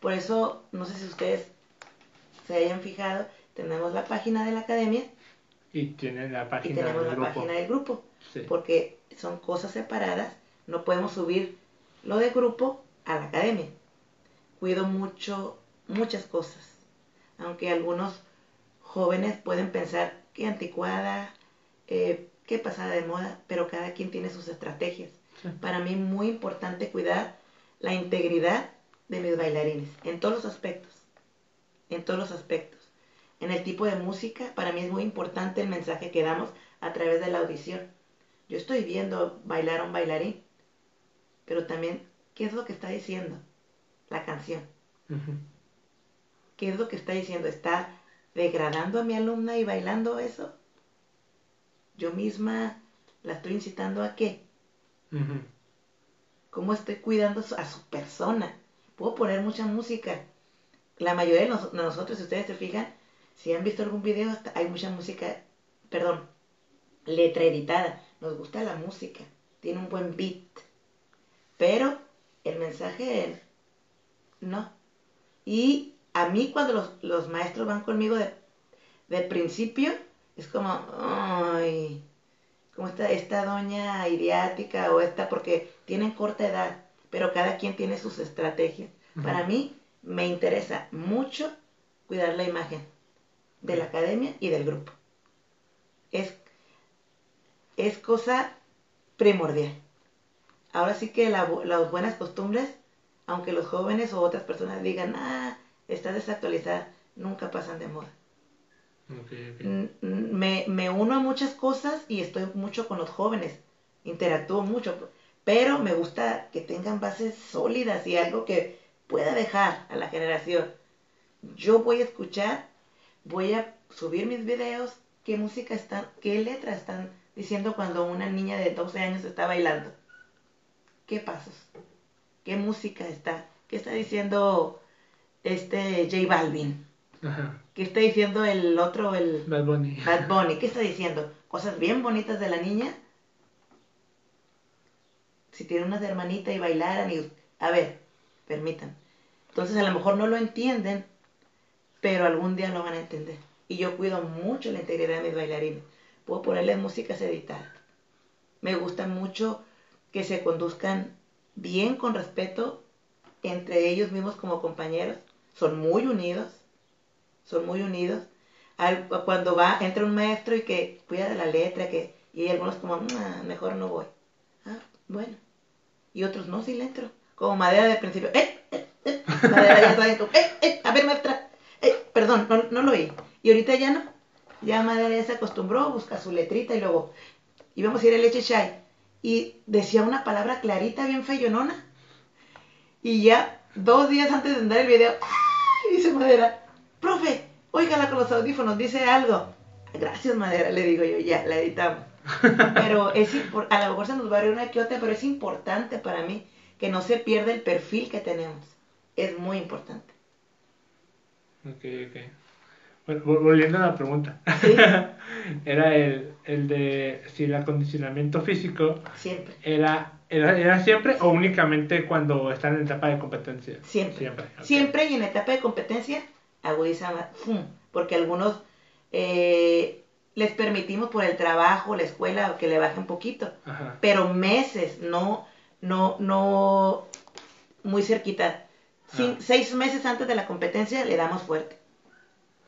Por eso, no sé si ustedes se hayan fijado, tenemos la página de la academia. Y tienen la página y tenemos la página del grupo. Porque son cosas separadas. No podemos subir lo de grupo a la academia. Cuido mucho muchas cosas. Aunque algunos jóvenes pueden pensar que anticuada, eh, qué pasada de moda, pero cada quien tiene sus estrategias. Para mí muy importante cuidar la integridad de mis bailarines, en todos los aspectos, en todos los aspectos. En el tipo de música, para mí es muy importante el mensaje que damos a través de la audición. Yo estoy viendo bailar a un bailarín, pero también, ¿qué es lo que está diciendo la canción? ¿Qué es lo que está diciendo? ¿Está degradando a mi alumna y bailando eso? Yo misma la estoy incitando a qué? ¿Cómo estoy cuidando a su persona? Puedo poner mucha música. La mayoría de, nosotros, si ustedes se fijan, si han visto algún video, hay mucha música, perdón, letra editada. Nos gusta la música, tiene un buen beat. Pero el mensaje, no. Y a mí cuando los, los maestros van conmigo de, de principio, es como, ay, como esta, esta doña idiática o esta, porque tienen corta edad, pero cada quien tiene sus estrategias. Para mí me interesa mucho cuidar la imagen de la academia y del grupo. Es, es cosa primordial. Ahora sí que la- las buenas costumbres, aunque los jóvenes o otras personas digan, ah, está desactualizada, nunca pasan de moda. Me, me uno a muchas cosas y estoy mucho con los jóvenes, interactúo mucho, pero me gusta que tengan bases sólidas y algo que pueda dejar a la generación. Yo voy a escuchar, voy a subir mis videos, qué música están, qué letras están diciendo cuando una niña de 12 años está bailando. ¿Qué pasos? ¿Qué música está? ¿Qué está diciendo este J Balvin? Ajá. ¿Qué está diciendo el otro, el Bad Bunny. Bad Bunny? ¿Qué está diciendo? ¿Cosas bien bonitas de la niña? Si tiene una hermanita y bailaran y... A ver, permitan. Entonces a lo mejor no lo entienden, pero algún día lo van a entender. Y yo cuido mucho la integridad de mis bailarines. Puedo ponerles músicas editadas. Me gusta mucho que se conduzcan bien con respeto entre ellos mismos como compañeros. Son muy unidos. Son muy unidos. Cuando va, entra un maestro y que cuida de la letra, que, y hay algunos como, "Ah, mejor no voy. Ah, bueno. Y otros, no, sí le entro. Como madera de principio, ¡eh! eh, eh". Madera ya ¡eh! A ver, maestra. Perdón, no, no lo oí. Y ahorita ya no. Ya madera ya se acostumbró, busca su letrita y luego íbamos a ir a leche chai. Y decía una palabra clarita, bien feyonona. Y ya dos días antes de andar el video, ¡ay! dice Madera, profe, óigala con los audífonos, dice algo. Gracias, Madera, le digo yo, ya, la editamos. Pero es a lo mejor se nos va a ir una que otra, pero es importante para mí que no se pierda el perfil que tenemos. Es muy importante. Ok, ok. Bueno, volviendo a la pregunta. Sí. era el, el de si el acondicionamiento físico Siempre. era, era, era siempre o únicamente cuando están en etapa de competencia. Siempre. Siempre. Siempre y en etapa de competencia agudiza más, ¡fum! porque algunos eh, les permitimos por el trabajo, la escuela, que le baje un poquito, Ajá. pero meses, no, no, no muy cerquita. Seis meses antes de la competencia le damos fuerte.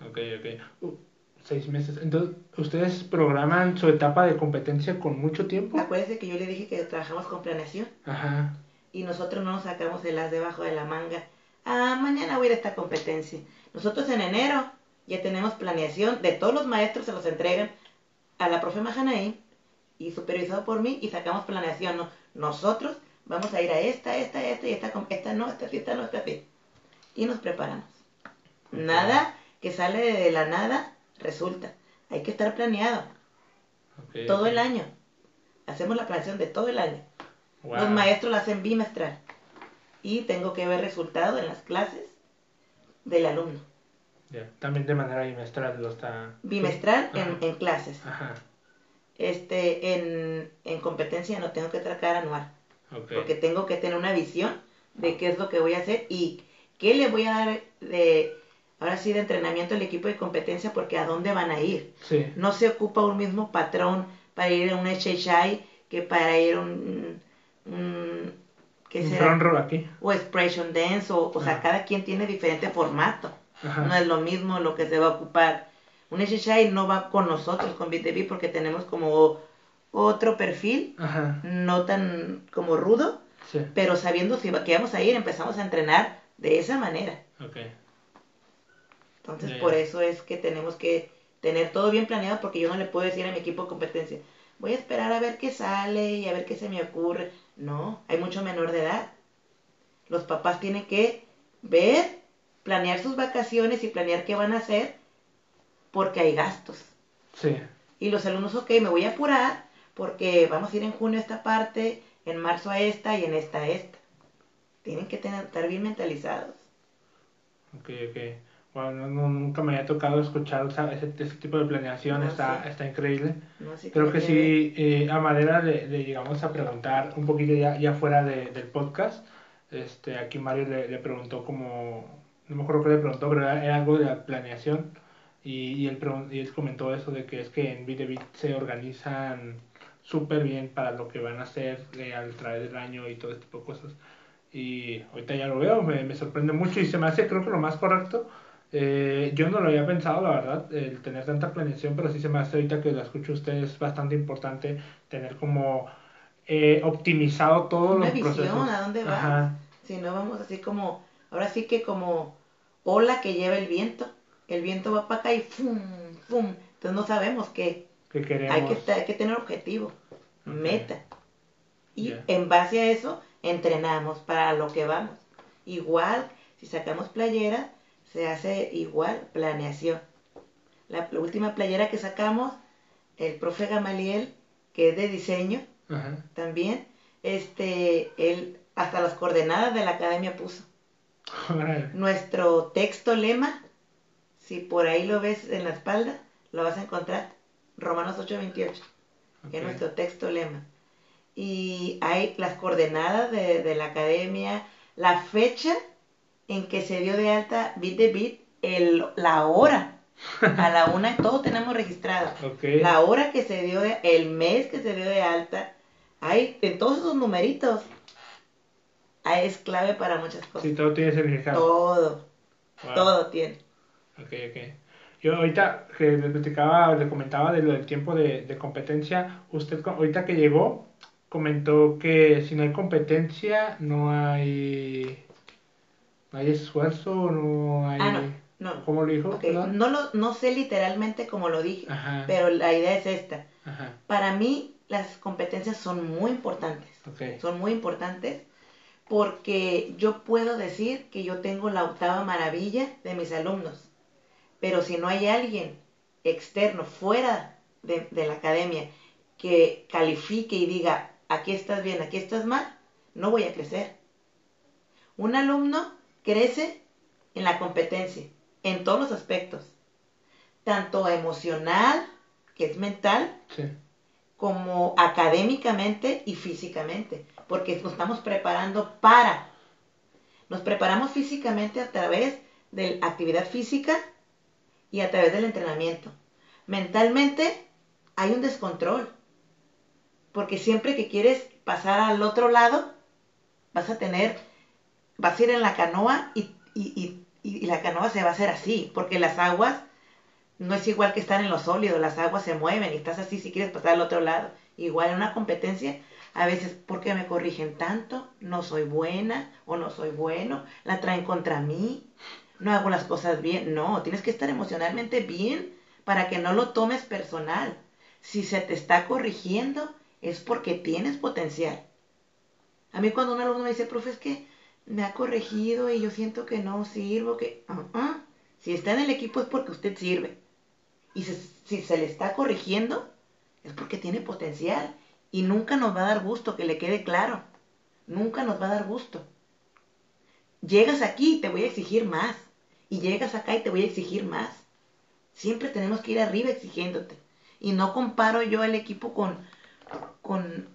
Ok, ok. Uh, seis meses. Entonces, ¿ustedes programan su etapa de competencia con mucho tiempo? Acuérdense que yo le dije que trabajamos con planeación Ajá. y nosotros no nos sacamos el as debajo de la manga. Ah, mañana voy a ir a esta competencia. Nosotros en enero ya tenemos planeación de todos los maestros, se los entregan a la profe Mahanaí y supervisado por mí y sacamos planeación. ¿no? Nosotros vamos a ir a esta, esta, esta y esta, esta no, esta sí, esta no, esta sí. Y nos preparamos. Nada que sale de la nada resulta. Hay que estar planeado todo el año. Hacemos la planeación de todo el año. Wow. Los maestros la hacen bimestral. Y tengo que ver resultado en las clases del alumno. También de manera bimestral lo está... Bimestral en, en clases. Ajá. Este, en, en competencia no tengo que tratar anual. Porque tengo que tener una visión de qué es lo que voy a hacer y qué le voy a dar de, ahora sí, de entrenamiento al equipo de competencia porque a dónde van a ir. Sí. No se ocupa un mismo patrón para ir a un HHI que para ir a un... un ¿qué Un será? row aquí. o expression dance, o, o sea, Ajá. cada quien tiene diferente formato. Ajá. No es lo mismo lo que se va a ocupar. Un HHI no va con nosotros, con BTV, porque tenemos como otro perfil, Ajá. no tan como rudo, Sí. pero sabiendo si va- que vamos a ir, empezamos a entrenar de esa manera. Ok. Entonces, por eso es que tenemos que tener todo bien planeado, porque yo no le puedo decir a mi equipo de competencia, voy a esperar a ver qué sale y a ver qué se me ocurre. No, hay mucho menor de edad. Los papás tienen que ver, planear sus vacaciones y planear qué van a hacer, porque hay gastos. Sí. Y los alumnos, ok, me voy a apurar, porque vamos a ir en junio a esta parte, en marzo a esta y en esta a esta. Tienen que tener, estar bien mentalizados. Ok, ok. Wow, no, nunca me había tocado escuchar o sea, ese, ese tipo de planeación. No, está, sí. está increíble. ¿no? Así Creo que sí, eh, a manera de, de, llegamos a preguntar un poquito ya, ya fuera de- del podcast, este, aquí Mario le, le preguntó como no me acuerdo qué le preguntó, pero era, algo de la planeación. Y, y, él, y él comentó eso de que es que en Bit se organizan súper bien para lo que van a hacer eh, al través del año y todo este tipo de cosas. Y ahorita ya lo veo, me, me sorprende mucho y se me hace creo que lo más correcto. Eh, yo no lo había pensado, la verdad, el tener tanta planeación, pero sí se me hace ahorita que lo escucho usted es bastante importante tener como eh, optimizado todos Una los visión, procesos. ¿a dónde vas? Ajá. Si no vamos así como, ahora sí que como ola que lleva el viento. El viento va para acá y ¡fum! ¡fum! Entonces no sabemos qué. Que queremos. Hay que, hay que tener objetivo, meta. Y en base a eso entrenamos para lo que vamos. Igual, si sacamos playera, se hace igual, planeación. La, la última playera que sacamos, el profe Gamaliel, que es de diseño Ajá. también, este, él hasta las coordenadas de la academia puso. Órale. Nuestro texto lema, si por ahí lo ves en la espalda, lo vas a encontrar. Romanos 8:28, que es nuestro texto lema. Y hay las coordenadas de, de la academia, la fecha en que se dio de alta bit de bit, el, la hora. A la una, todo tenemos registrado. Ok. La hora que se dio, de, el mes que se dio de alta, hay en todos esos numeritos. ah, Es clave para muchas cosas. Sí, todo tiene significado. Todo, Wow. todo tiene. Ok, ok. Yo ahorita que le platicaba, le comentaba de lo del tiempo de, de competencia, usted ahorita que llegó comentó que si no hay competencia no hay hay esfuerzo, no hay Ah, no, no. ¿Cómo lo dijo? No, lo, no sé literalmente como lo dije, Ajá. pero la idea es esta. Ajá. Para mí las competencias son muy importantes. Son muy importantes porque yo puedo decir que yo tengo la octava maravilla de mis alumnos. Pero si no hay alguien externo, fuera de, de la academia, que califique y diga, aquí estás bien, aquí estás mal, no voy a crecer. Un alumno crece en la competencia, en todos los aspectos, tanto emocional, que es mental, Sí. como académicamente y físicamente, porque nos estamos preparando para. Nos preparamos físicamente a través de la actividad física y a través del entrenamiento. Mentalmente hay un descontrol, porque siempre que quieres pasar al otro lado, vas a tener, vas a ir en la canoa y, y- y- y la canoa se va a hacer así, porque las aguas no es igual que estar en lo sólido, las aguas se mueven y estás así si quieres pasar al otro lado. Igual en una competencia, a veces, ¿por qué me corrigen tanto? No soy buena o no soy bueno, la traen contra mí, no hago las cosas bien. No, tienes que estar emocionalmente bien para que no lo tomes personal. Si se te está corrigiendo, es porque tienes potencial. A mí cuando un alumno me dice, profe, es que me ha corregido y yo siento que no sirvo, que... ah, ah. Si está en el equipo es porque usted sirve. Y si se le está corrigiendo, es porque tiene potencial. Y nunca nos va a dar gusto, que le quede claro. Nunca nos va a dar gusto. Llegas aquí y te voy a exigir más. Y llegas acá y te voy a exigir más. Siempre tenemos que ir arriba exigiéndote. Y no comparo yo el equipo con, con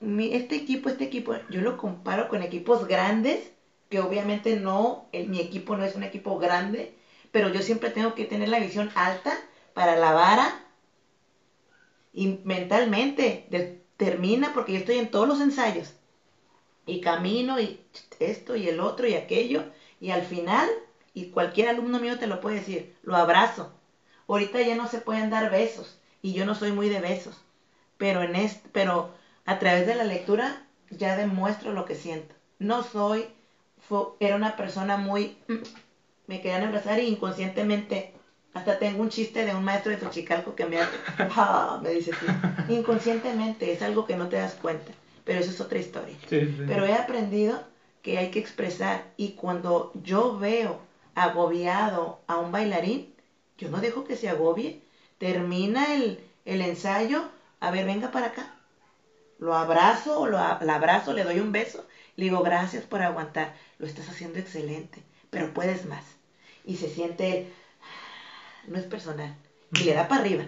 mi- este equipo, este equipo. Yo lo comparo con equipos grandes, que obviamente no, el- mi equipo no es un equipo grande, pero yo siempre tengo que tener la visión alta para la vara y mentalmente de- termina porque yo estoy en todos los ensayos y camino y esto y el otro y aquello y al final y cualquier alumno mío te lo puede decir lo abrazo ahorita ya no se pueden dar besos y yo no soy muy de besos pero en este pero a través de la lectura ya demuestro lo que siento no soy fue- era una persona muy me querían abrazar y inconscientemente hasta tengo un chiste de un maestro de Xochicalco que me "Ah", me dice así, inconscientemente, es algo que no te das cuenta, pero eso es otra historia. Sí, sí. Pero he aprendido que hay que expresar y cuando yo veo agobiado a un bailarín, yo no dejo que se agobie, termina el, el ensayo, a ver, venga para acá, lo abrazo, lo la abrazo, le doy un beso, le digo gracias por aguantar, lo estás haciendo excelente, pero puedes más. Y se siente, no es personal, y le da para arriba,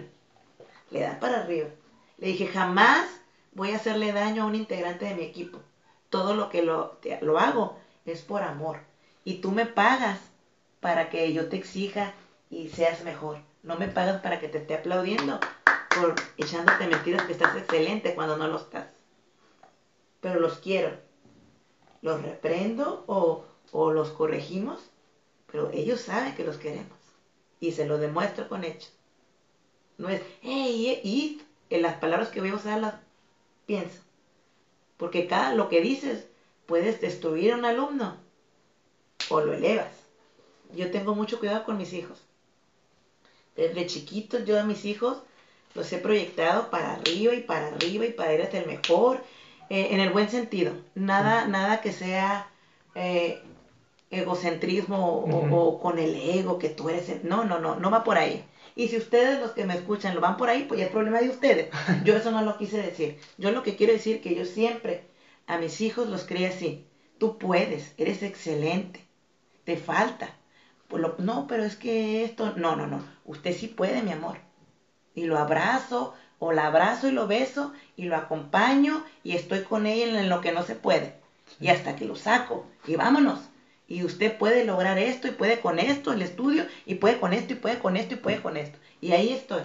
le da para arriba. Le dije, jamás voy a hacerle daño a un integrante de mi equipo. Todo lo que lo, te- lo hago es por amor. Y tú me pagas para que yo te exija y seas mejor. No me pagas para que te esté aplaudiendo por echándote mentiras que estás excelente cuando no lo estás. Pero los quiero. Los reprendo o, o los corregimos, pero ellos saben que los queremos. Y se lo demuestro con hechos. No es, hey, y en las palabras que voy a usar las pienso. Porque cada lo que dices puedes destruir a un alumno o lo elevas. Yo tengo mucho cuidado con mis hijos. Desde chiquitos yo a mis hijos los he proyectado para arriba y para arriba y para ir hasta el mejor, eh, en el buen sentido. Nada, nada que sea eh, egocentrismo o, con el ego que tú eres. No, no, no, no va por ahí. Y si ustedes los que me escuchan lo van por ahí, pues ya es problema de ustedes. Yo eso no lo quise decir. Yo lo que quiero decir que yo siempre a mis hijos los creé así. Tú puedes, eres excelente, te falta. Pues no, pero es que esto, no, no, no. Usted sí puede, mi amor. Y lo abrazo, o la abrazo y lo beso, y lo acompaño, y estoy con ella en lo que no se puede. Y hasta que lo saco, y vámonos. Y usted puede lograr esto, y puede con esto, el estudio, y puede con esto, y puede con esto, y puede con esto. Y ahí estoy.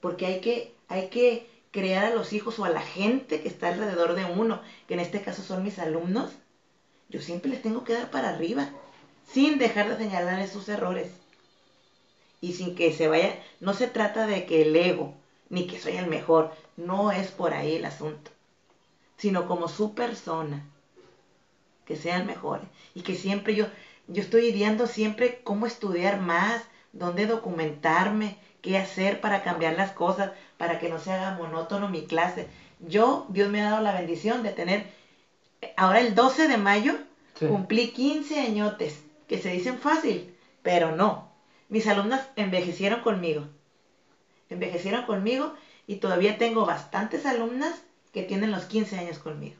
Porque hay que, hay que crear a los hijos o a la gente que está alrededor de uno, que en este caso son mis alumnos. Yo siempre les tengo que dar para arriba sin dejar de señalar sus errores. Y sin que se vaya, no se trata de que el ego, ni que soy el mejor, no es por ahí el asunto, sino como su persona, que sean mejores. Y que siempre yo, yo estoy ideando siempre cómo estudiar más, dónde documentarme, qué hacer para cambiar las cosas, para que no se haga monótono mi clase. Yo, Dios me ha dado la bendición de tener, ahora el 12 de mayo, cumplí 15 añotes que se dicen fácil, pero no. Mis alumnas envejecieron conmigo. Envejecieron conmigo y todavía tengo bastantes alumnas que tienen los 15 años conmigo.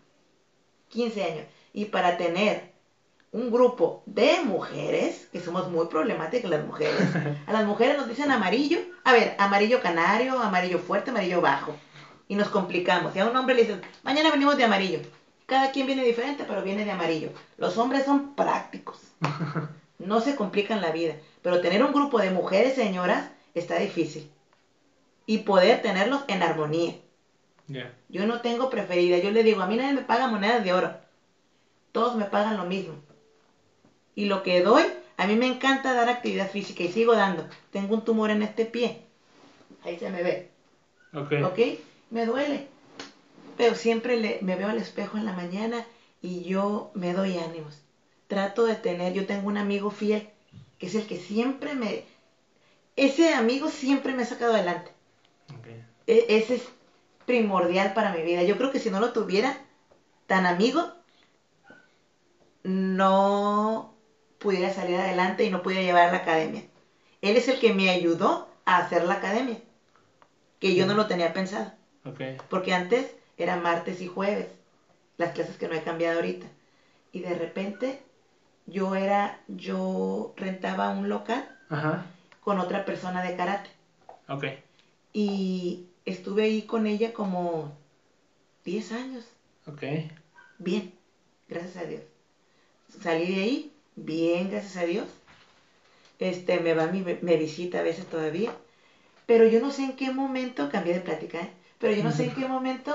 15 años. Y para tener un grupo de mujeres, que somos muy problemáticas las mujeres, a las mujeres nos dicen amarillo, a ver, amarillo canario, amarillo fuerte, amarillo bajo. Y nos complicamos. Y a un hombre le dicen, mañana venimos de amarillo. Cada quien viene diferente, pero viene de amarillo. Los hombres son prácticos. No se complican la vida. Pero tener un grupo de mujeres señoras está difícil. Y poder tenerlos en armonía. Yo no tengo preferida. Yo le digo, a mí nadie me paga monedas de oro. Todos me pagan lo mismo. Y lo que doy, a mí me encanta dar actividad física y sigo dando. Tengo un tumor en este pie. Ahí se me ve. Ok. Ok. Me duele. Pero siempre le, me veo al espejo en la mañana y yo me doy ánimos trato de tener, yo tengo un amigo fiel, que es el que siempre me, ese amigo siempre me ha sacado adelante. E, ese es primordial para mi vida. Yo creo que si no lo tuviera tan amigo, no pudiera salir adelante y no pudiera llevar a la academia. Él es el que me ayudó a hacer la academia, que yo no lo tenía pensado. Porque antes era martes y jueves, las clases que no he cambiado ahorita. Y de repente yo era, yo rentaba un local con otra persona de karate. Ok. Y estuve ahí con ella como 10 años. Ok. Bien, gracias a Dios. Salí de ahí, bien, gracias a Dios. Este, me va, mi, me visita a veces todavía. Pero yo no sé en qué momento, cambié de plática, ¿eh? pero yo no sé en qué momento,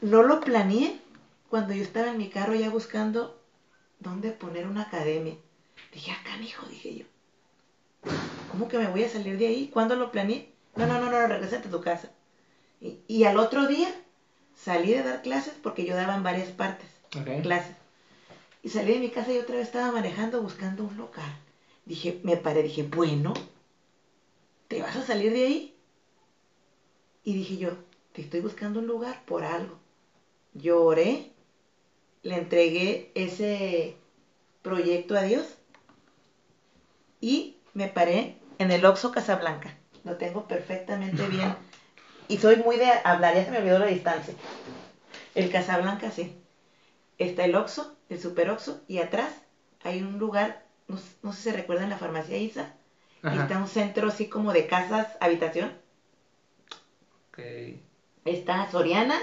no lo planeé cuando yo estaba en mi carro ya buscando dónde poner una academia. Dije, acá, hijo, dije yo. ¿Cómo que me voy a salir de ahí? ¿Cuándo lo planeé? No, no, no, no, regresate a tu casa. Y, al otro día salí de dar clases porque yo daba en varias partes clases. Y salí de mi casa y otra vez estaba manejando buscando un local. Dije, me paré, dije, bueno, ¿te vas a salir de ahí? Y dije yo, te estoy buscando un lugar por algo. Lloré le entregué ese proyecto a Dios y me paré en el Oxo Casablanca. Lo tengo perfectamente bien. Y soy muy de hablar, ya se me olvidó la distancia. El Casablanca, sí. Está el Oxo, el Super Oxo, y atrás hay un lugar, no, sé si se recuerdan la farmacia Isa. Está un centro así como de casas, habitación. Okay. Está Soriana,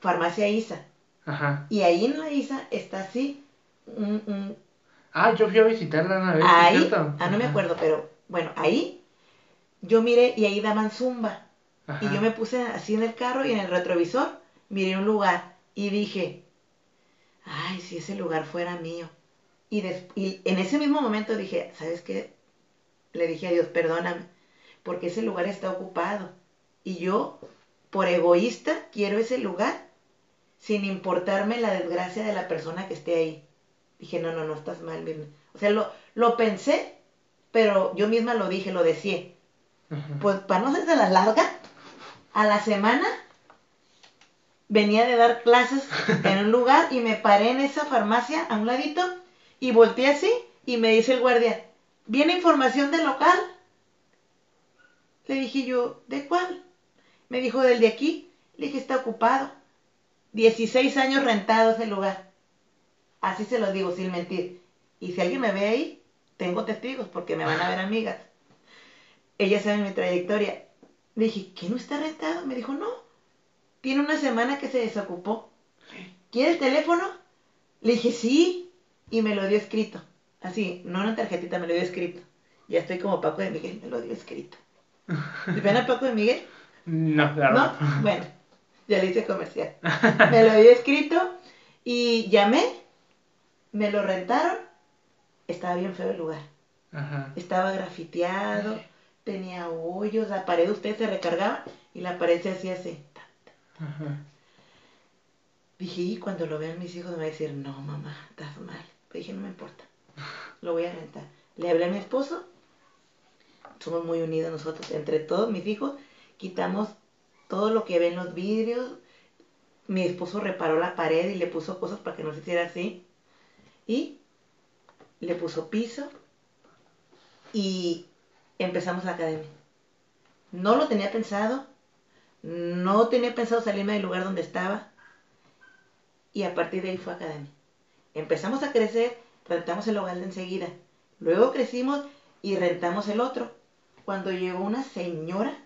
farmacia Isa. Ajá. Y ahí en la ISA está así, un, Ah, yo fui a visitarla una vez, ahí, ¿cierto? ah, no me acuerdo, pero bueno, ahí yo miré y ahí daban zumba. Ajá. Y yo me puse así en el carro y en el retrovisor miré un lugar y dije, ay, si ese lugar fuera mío. Y, des- y en ese mismo momento dije, ¿sabes qué? Le dije a Dios, perdóname, porque ese lugar está ocupado. Y yo, por egoísta, quiero ese lugar sin importarme la desgracia de la persona que esté ahí. Dije, no, no, no estás mal. Mirna". O sea, lo, lo pensé, pero yo misma lo dije, lo decía. Pues para no hacerse la larga, a la semana venía de dar clases en un lugar y me paré en esa farmacia a un ladito y volteé así y me dice el guardia, ¿viene información del local? Le dije yo, ¿de cuál? Me dijo, del de aquí. Le dije, está ocupado. 16 años rentado ese lugar. Así se lo digo, sin mentir. Y si alguien me ve ahí, tengo testigos porque me van a ver amigas. Ellas saben mi trayectoria. Le dije, ¿qué no está rentado? Me dijo, no. Tiene una semana que se desocupó. ¿Quiere el teléfono? Le dije, sí. Y me lo dio escrito. Así, no una tarjetita, me lo dio escrito. Ya estoy como Paco de Miguel, me lo dio escrito. ¿Te ven a Paco de Miguel? No, la ¿No? Bueno, ya le hice comercial. Me lo dio escrito y llamé, me lo rentaron. Estaba bien feo el lugar. Ajá. Estaba grafiteado, tenía hoyos, la pared usted se recargaba y la pared se hacía así. Ajá. Dije, y cuando lo vean mis hijos me van a decir, no mamá, estás mal. Pero dije, no me importa, lo voy a rentar. Le hablé a mi esposo, somos muy unidos nosotros, entre todos mis hijos, quitamos todo lo que ven los vidrios. Mi esposo reparó la pared y le puso cosas para que no se hiciera así. Y le puso piso y empezamos la academia. No lo tenía pensado, no tenía pensado salirme del lugar donde estaba y a partir de ahí fue academia. Empezamos a crecer, rentamos el hogar de enseguida. Luego crecimos y rentamos el otro. Cuando llegó una señora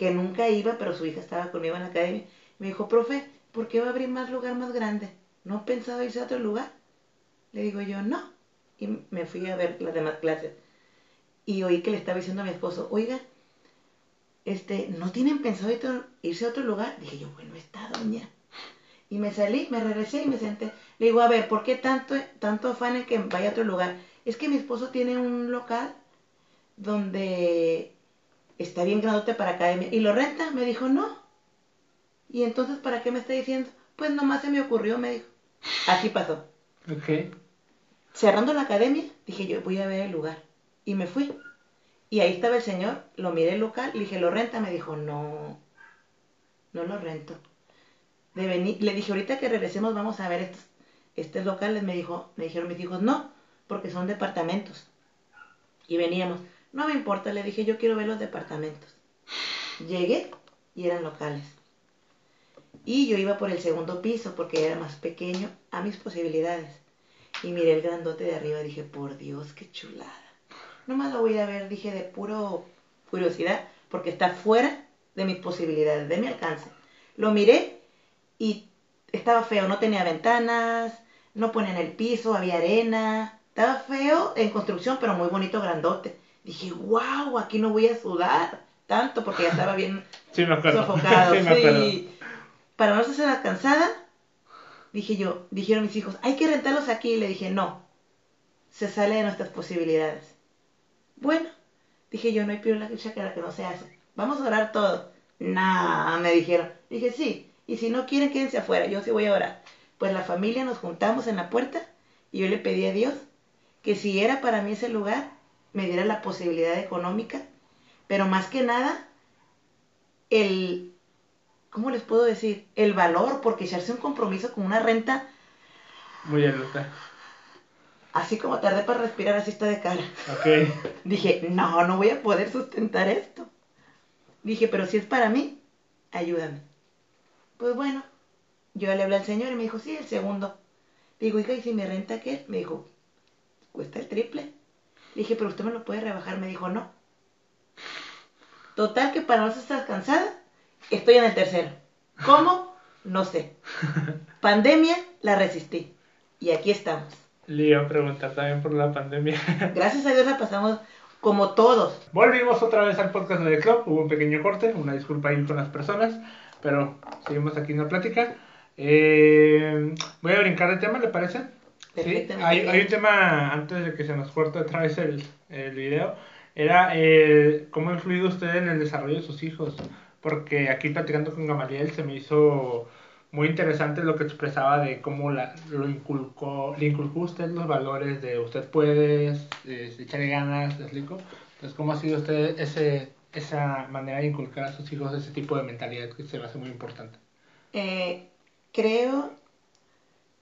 que nunca iba, pero su hija estaba conmigo en la academia, me dijo, profe, ¿por qué va a abrir más lugar más grande? ¿No ha pensado irse a otro lugar? Le digo yo, no. Y me fui a ver las demás clases. Y oí que le estaba diciendo a mi esposo, oiga, este, ¿no tienen pensado irse a otro lugar? Dije yo, bueno, está doña. Y me salí, me regresé y me senté. Le digo, a ver, ¿por qué tanto, tanto afán en que vaya a otro lugar? Es que mi esposo tiene un local donde está bien grandote para academia. ¿Y lo renta? Me dijo, no. ¿Y entonces para qué me está diciendo? Pues nomás se me ocurrió, me dijo. Así pasó. Ok. Cerrando la academia, dije yo voy a ver el lugar. Y me fui. Y ahí estaba el señor, lo miré el local, le dije, ¿lo renta? Me dijo, no, no lo rento. De venir, le dije, ahorita que regresemos vamos a ver estos, estos locales. Me, dijo, me dijeron mis hijos, no, porque son departamentos. Y veníamos, no me importa, le dije, yo quiero ver los departamentos. Llegué y eran locales. Y yo iba por el segundo piso porque era más pequeño a mis posibilidades. Y miré el grandote de arriba y dije, por Dios, qué chulada. Nomás lo voy a ver, dije, de puro curiosidad, porque está fuera de mis posibilidades, de mi alcance. Lo miré y estaba feo, no tenía ventanas, no ponía en el piso, había arena. Estaba feo en construcción, pero muy bonito, grandote. Dije, wow, aquí no voy a sudar tanto porque ya estaba bien Sí, me acuerdo. sofocado. sí, me. Para no hacerse cansada, dije yo, dijeron mis hijos, hay que rentarlos aquí. Y le dije, no, se sale de nuestras posibilidades. Bueno, dije yo, no hay peor la chácara que no se hace. Vamos a orar todo. Nah, me dijeron. Dije, sí, y si no quieren, quédense afuera, yo sí voy a orar. Pues la familia nos juntamos en la puerta y yo le pedí a Dios que si era para mí ese lugar, me diera la posibilidad económica, pero más que nada, el, ¿cómo les puedo decir? El valor, porque echarse un compromiso con una renta, Muy alta. así como tardé para respirar, así está de cara. Ok. Dije, no, no voy a poder sustentar esto. Dije, pero si es para mí, ayúdame. Pues bueno, yo le hablé al señor y me dijo, sí, el segundo. Digo, hija, ¿y si me renta qué? Me dijo, cuesta el triple. Le dije, pero usted me lo puede rebajar. Me dijo, no. Total que para no estar cansada, estoy en el tercero. ¿Cómo? No sé. Pandemia, la resistí. Y aquí estamos. Le iba a preguntar también por la pandemia. Gracias a Dios la pasamos como todos. Volvimos otra vez al podcast de The Club. Hubo un pequeño corte, una disculpa ahí con las personas, pero seguimos aquí en la plática. Eh, voy a brincar de tema, ¿le parece? Hay, hay un tema antes de que se nos corte otra vez el, el video. Era eh, cómo ha influido usted en el desarrollo de sus hijos. Porque aquí platicando con Gamaliel se me hizo muy interesante lo que expresaba de cómo la, lo inculcó, le inculcó usted los valores de usted puede, eh, echarle ganas, ¿te explico? Entonces, ¿cómo ha sido usted ese, esa manera de inculcar a sus hijos ese tipo de mentalidad que se me hace muy importante? Eh, creo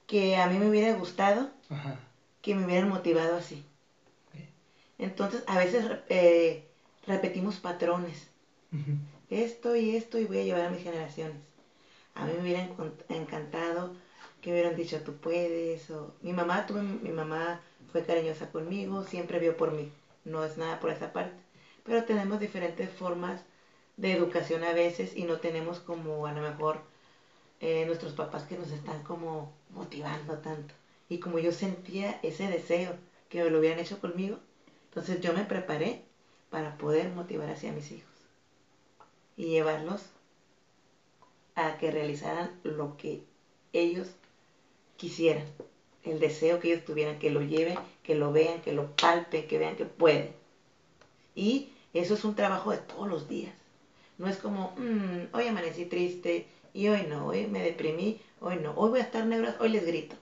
que a mí me hubiera gustado Ajá. que me hubieran motivado así. Sí. Entonces, a veces eh, repetimos patrones. Esto y esto y voy a llevar a mis generaciones. A mí me hubiera encantado que me hubieran dicho tú puedes o mi mamá tuve mi mamá fue cariñosa conmigo, siempre vio por mí. No es nada por esa parte, pero tenemos diferentes formas de educación a veces y no tenemos como a lo mejor eh, nuestros papás que nos están como motivando tanto. Y como yo sentía ese deseo que lo hubieran hecho conmigo, entonces yo me preparé para poder motivar hacia mis hijos y llevarlos a que realizaran lo que ellos quisieran, el deseo que ellos tuvieran, que lo lleven, que lo vean, que lo palpen, que vean que pueden. Y eso es un trabajo de todos los días. No es como, "Mm, hoy amanecí triste y hoy no, hoy me deprimí, hoy no, hoy voy a estar negro, hoy les grito.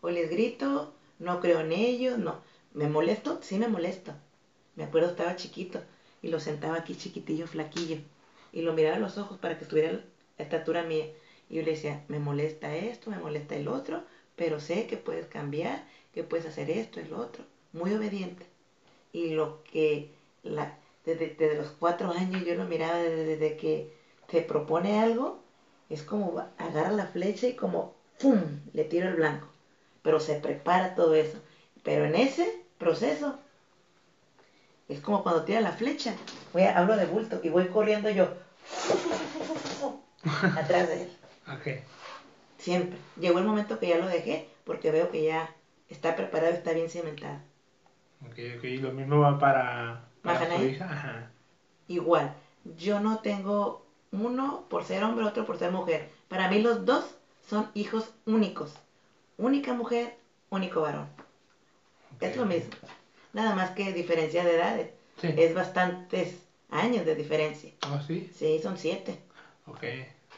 Hoy les grito, no creo en ellos, no. ¿Me molesto? Sí me molesto. Me acuerdo estaba chiquito y lo sentaba aquí chiquitillo, flaquillo. Y lo miraba a los ojos para que estuviera la estatura mía. Y yo le decía, me molesta esto, me molesta el otro, pero sé que puedes cambiar, que puedes hacer esto, el otro. Muy obediente. Y lo que la, desde, desde los cuatro años yo lo miraba desde, desde que te propone algo, es como agarra la flecha y como ¡pum! le tiro el blanco. Pero se prepara todo eso. Pero en ese proceso es como cuando tira la flecha. Voy a, hablo de bulto y voy corriendo yo atrás de él. Ok. Siempre. Llegó el momento que ya lo dejé porque veo que ya está preparado, está bien cimentado. Ok, ok. Lo mismo va para, para su Mahanaim. hija. Ajá. Igual, yo no tengo uno por ser hombre, otro por ser mujer. Para mí los dos son hijos únicos. Única mujer, único varón. Es lo mismo. Nada más que diferencia de edades. Sí. Es bastantes años de diferencia. ¿Oh, sí? Sí, son siete. Ok.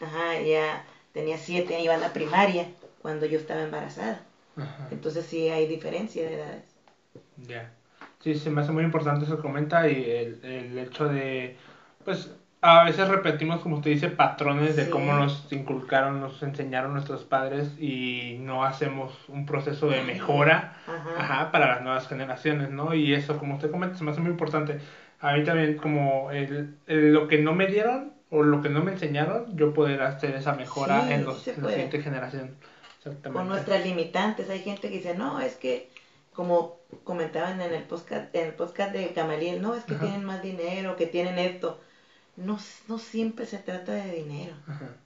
Ajá, ella tenía siete, iba a la primaria cuando yo estaba embarazada. Ajá. Entonces sí hay diferencia de edades. Ya. Sí, se me hace muy importante eso que comenta y el, el hecho de, pues, a veces repetimos, como usted dice, patrones de Sí. cómo nos inculcaron, nos enseñaron nuestros padres y no hacemos un proceso de mejora Ajá. ajá, para las nuevas generaciones, ¿no? Y eso, como usted comenta, se me hace muy importante. A mí también, como el, el- lo que no me dieron o lo que no me enseñaron, yo poder hacer esa mejora Sí, en, los, en la siguiente generación. Con nuestras limitantes. Hay gente que dice, no, es que, como comentaban en el podcast, en el podcast de Gamaliel, no, es que Ajá. tienen más dinero, que tienen esto. No, no siempre se trata de dinero. Ajá.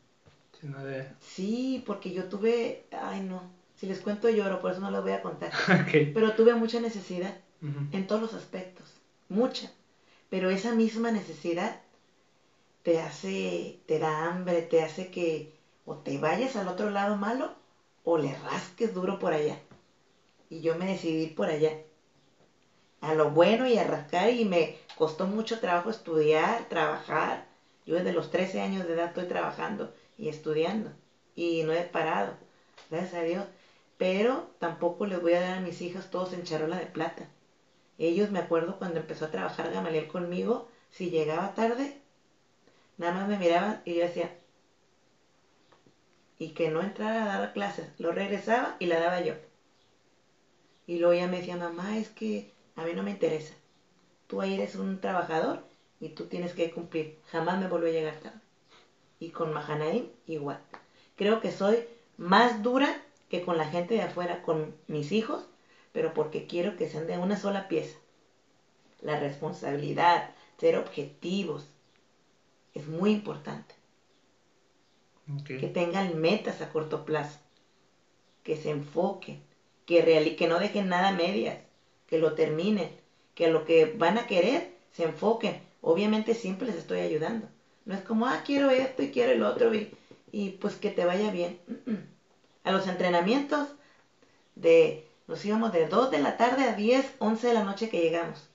Sino de... Sí, porque yo tuve, ay no, si les cuento lloro, por eso no les voy a contar. Pero tuve mucha necesidad en todos los aspectos, mucha. Pero esa misma necesidad te hace, te da hambre, te hace que o te vayas al otro lado malo o le rasques duro por allá. Y yo me decidí ir por allá, a lo bueno y a rascar y me costó mucho trabajo estudiar, trabajar. Yo desde los 13 años de edad estoy trabajando y estudiando y no he parado, gracias a Dios. Pero tampoco les voy a dar a mis hijas todos en charola de plata. Ellos, me acuerdo cuando empezó a trabajar Gamaliel conmigo, si llegaba tarde, nada más me miraban y yo decía, y que no entrara a dar clases, lo regresaba y la daba yo. Y luego ella me decía, mamá, es que a mí no me interesa. Tú ahí eres un trabajador y tú tienes que cumplir. Jamás me volvió a llegar tarde. Y con Mahanaim igual. Creo que soy más dura que con la gente de afuera, con mis hijos, pero porque quiero que sean de una sola pieza. La responsabilidad, ser objetivos, es muy importante. Que tengan metas a corto plazo, que se enfoquen que, reali que no dejen nada a medias, que lo terminen, que lo que van a querer se enfoquen. Obviamente siempre les estoy ayudando. No es como, ah, quiero esto y quiero el otro y, y pues que te vaya bien. A los entrenamientos de, nos íbamos de 2 de la tarde a 10, 11 de la noche que llegamos.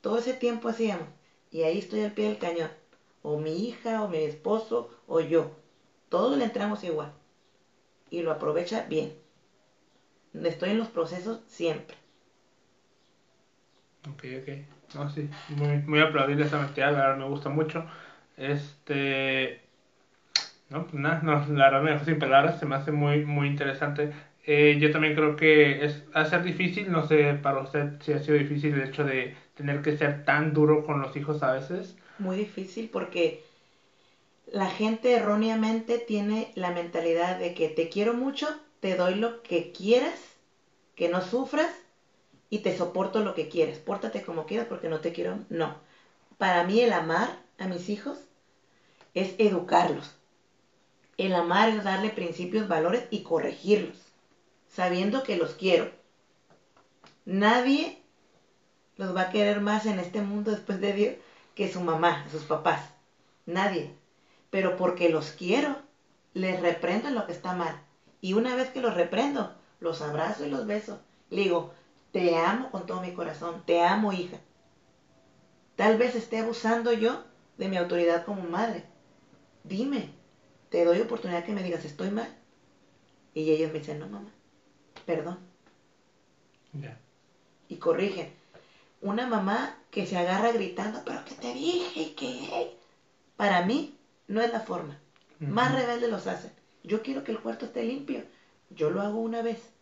Todo ese tiempo hacíamos. Y ahí estoy al pie del cañón. O mi hija, o mi esposo, o yo. Todos le entramos igual. Y lo aprovecha bien. Estoy en los procesos siempre. Ok, ok. No, sí, muy, muy aplaudible esa mentira, la verdad me gusta mucho. Este. No, pues nada, no, la verdad me dejó sin palabras, se me hace muy, muy interesante. Eh, yo también creo que es a ser difícil, no sé para usted si ha sido difícil el hecho de tener que ser tan duro con los hijos a veces. Muy difícil porque la gente erróneamente tiene la mentalidad de que te quiero mucho, te doy lo que quieras, que no sufras y te soporto lo que quieras. Pórtate como quieras porque no te quiero. No. Para mí el amar a mis hijos es educarlos. El amar es darle principios, valores y corregirlos, sabiendo que los quiero. Nadie los va a querer más en este mundo después de Dios que su mamá, sus papás. Nadie. Pero porque los quiero, les reprendo en lo que está mal. Y una vez que los reprendo, los abrazo y los beso. Le digo, te amo con todo mi corazón, te amo hija. Tal vez esté abusando yo de mi autoridad como madre. Dime, te doy oportunidad que me digas, estoy mal. Y ellos me dicen, no, mamá, perdón. Y corrigen. Una mamá que se agarra gritando, pero que te dije y que... Para mí no es la forma. Más rebeldes los hacen. Yo quiero que el cuarto esté limpio. Yo lo hago una vez.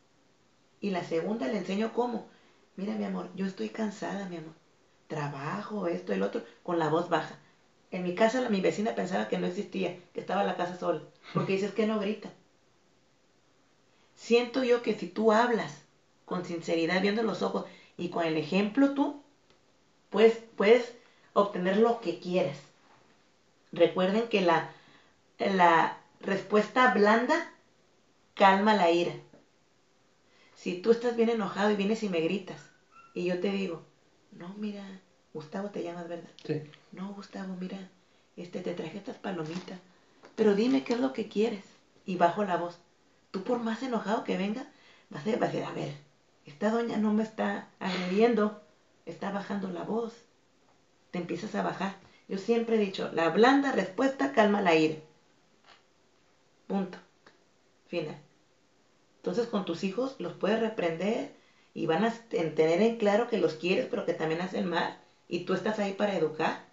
Y la segunda le enseño cómo. Mira, mi amor, yo estoy cansada, mi amor. Trabajo, esto, el otro, con la voz baja. En mi casa mi vecina pensaba que no existía, que estaba la casa sola, porque dices que no grita. Siento yo que si tú hablas con sinceridad, viendo los ojos y con el ejemplo tú, pues puedes obtener lo que quieras. Recuerden que la, la respuesta blanda calma la ira. Si tú estás bien enojado y vienes y me gritas, y yo te digo, no, mira, Gustavo te llamas, ¿verdad? Sí. No, Gustavo, mira, este, te traje estas palomitas, pero dime qué es lo que quieres. Y bajo la voz. Tú por más enojado que venga, vas a, vas a decir, a ver, esta doña no me está agrediendo, está bajando la voz. Te empiezas a bajar. Yo siempre he dicho, la blanda respuesta calma la ira. Punto. Final. Entonces con tus hijos los puedes reprender y van a tener en claro que los quieres, pero que también hacen mal. Y tú estás ahí para educar,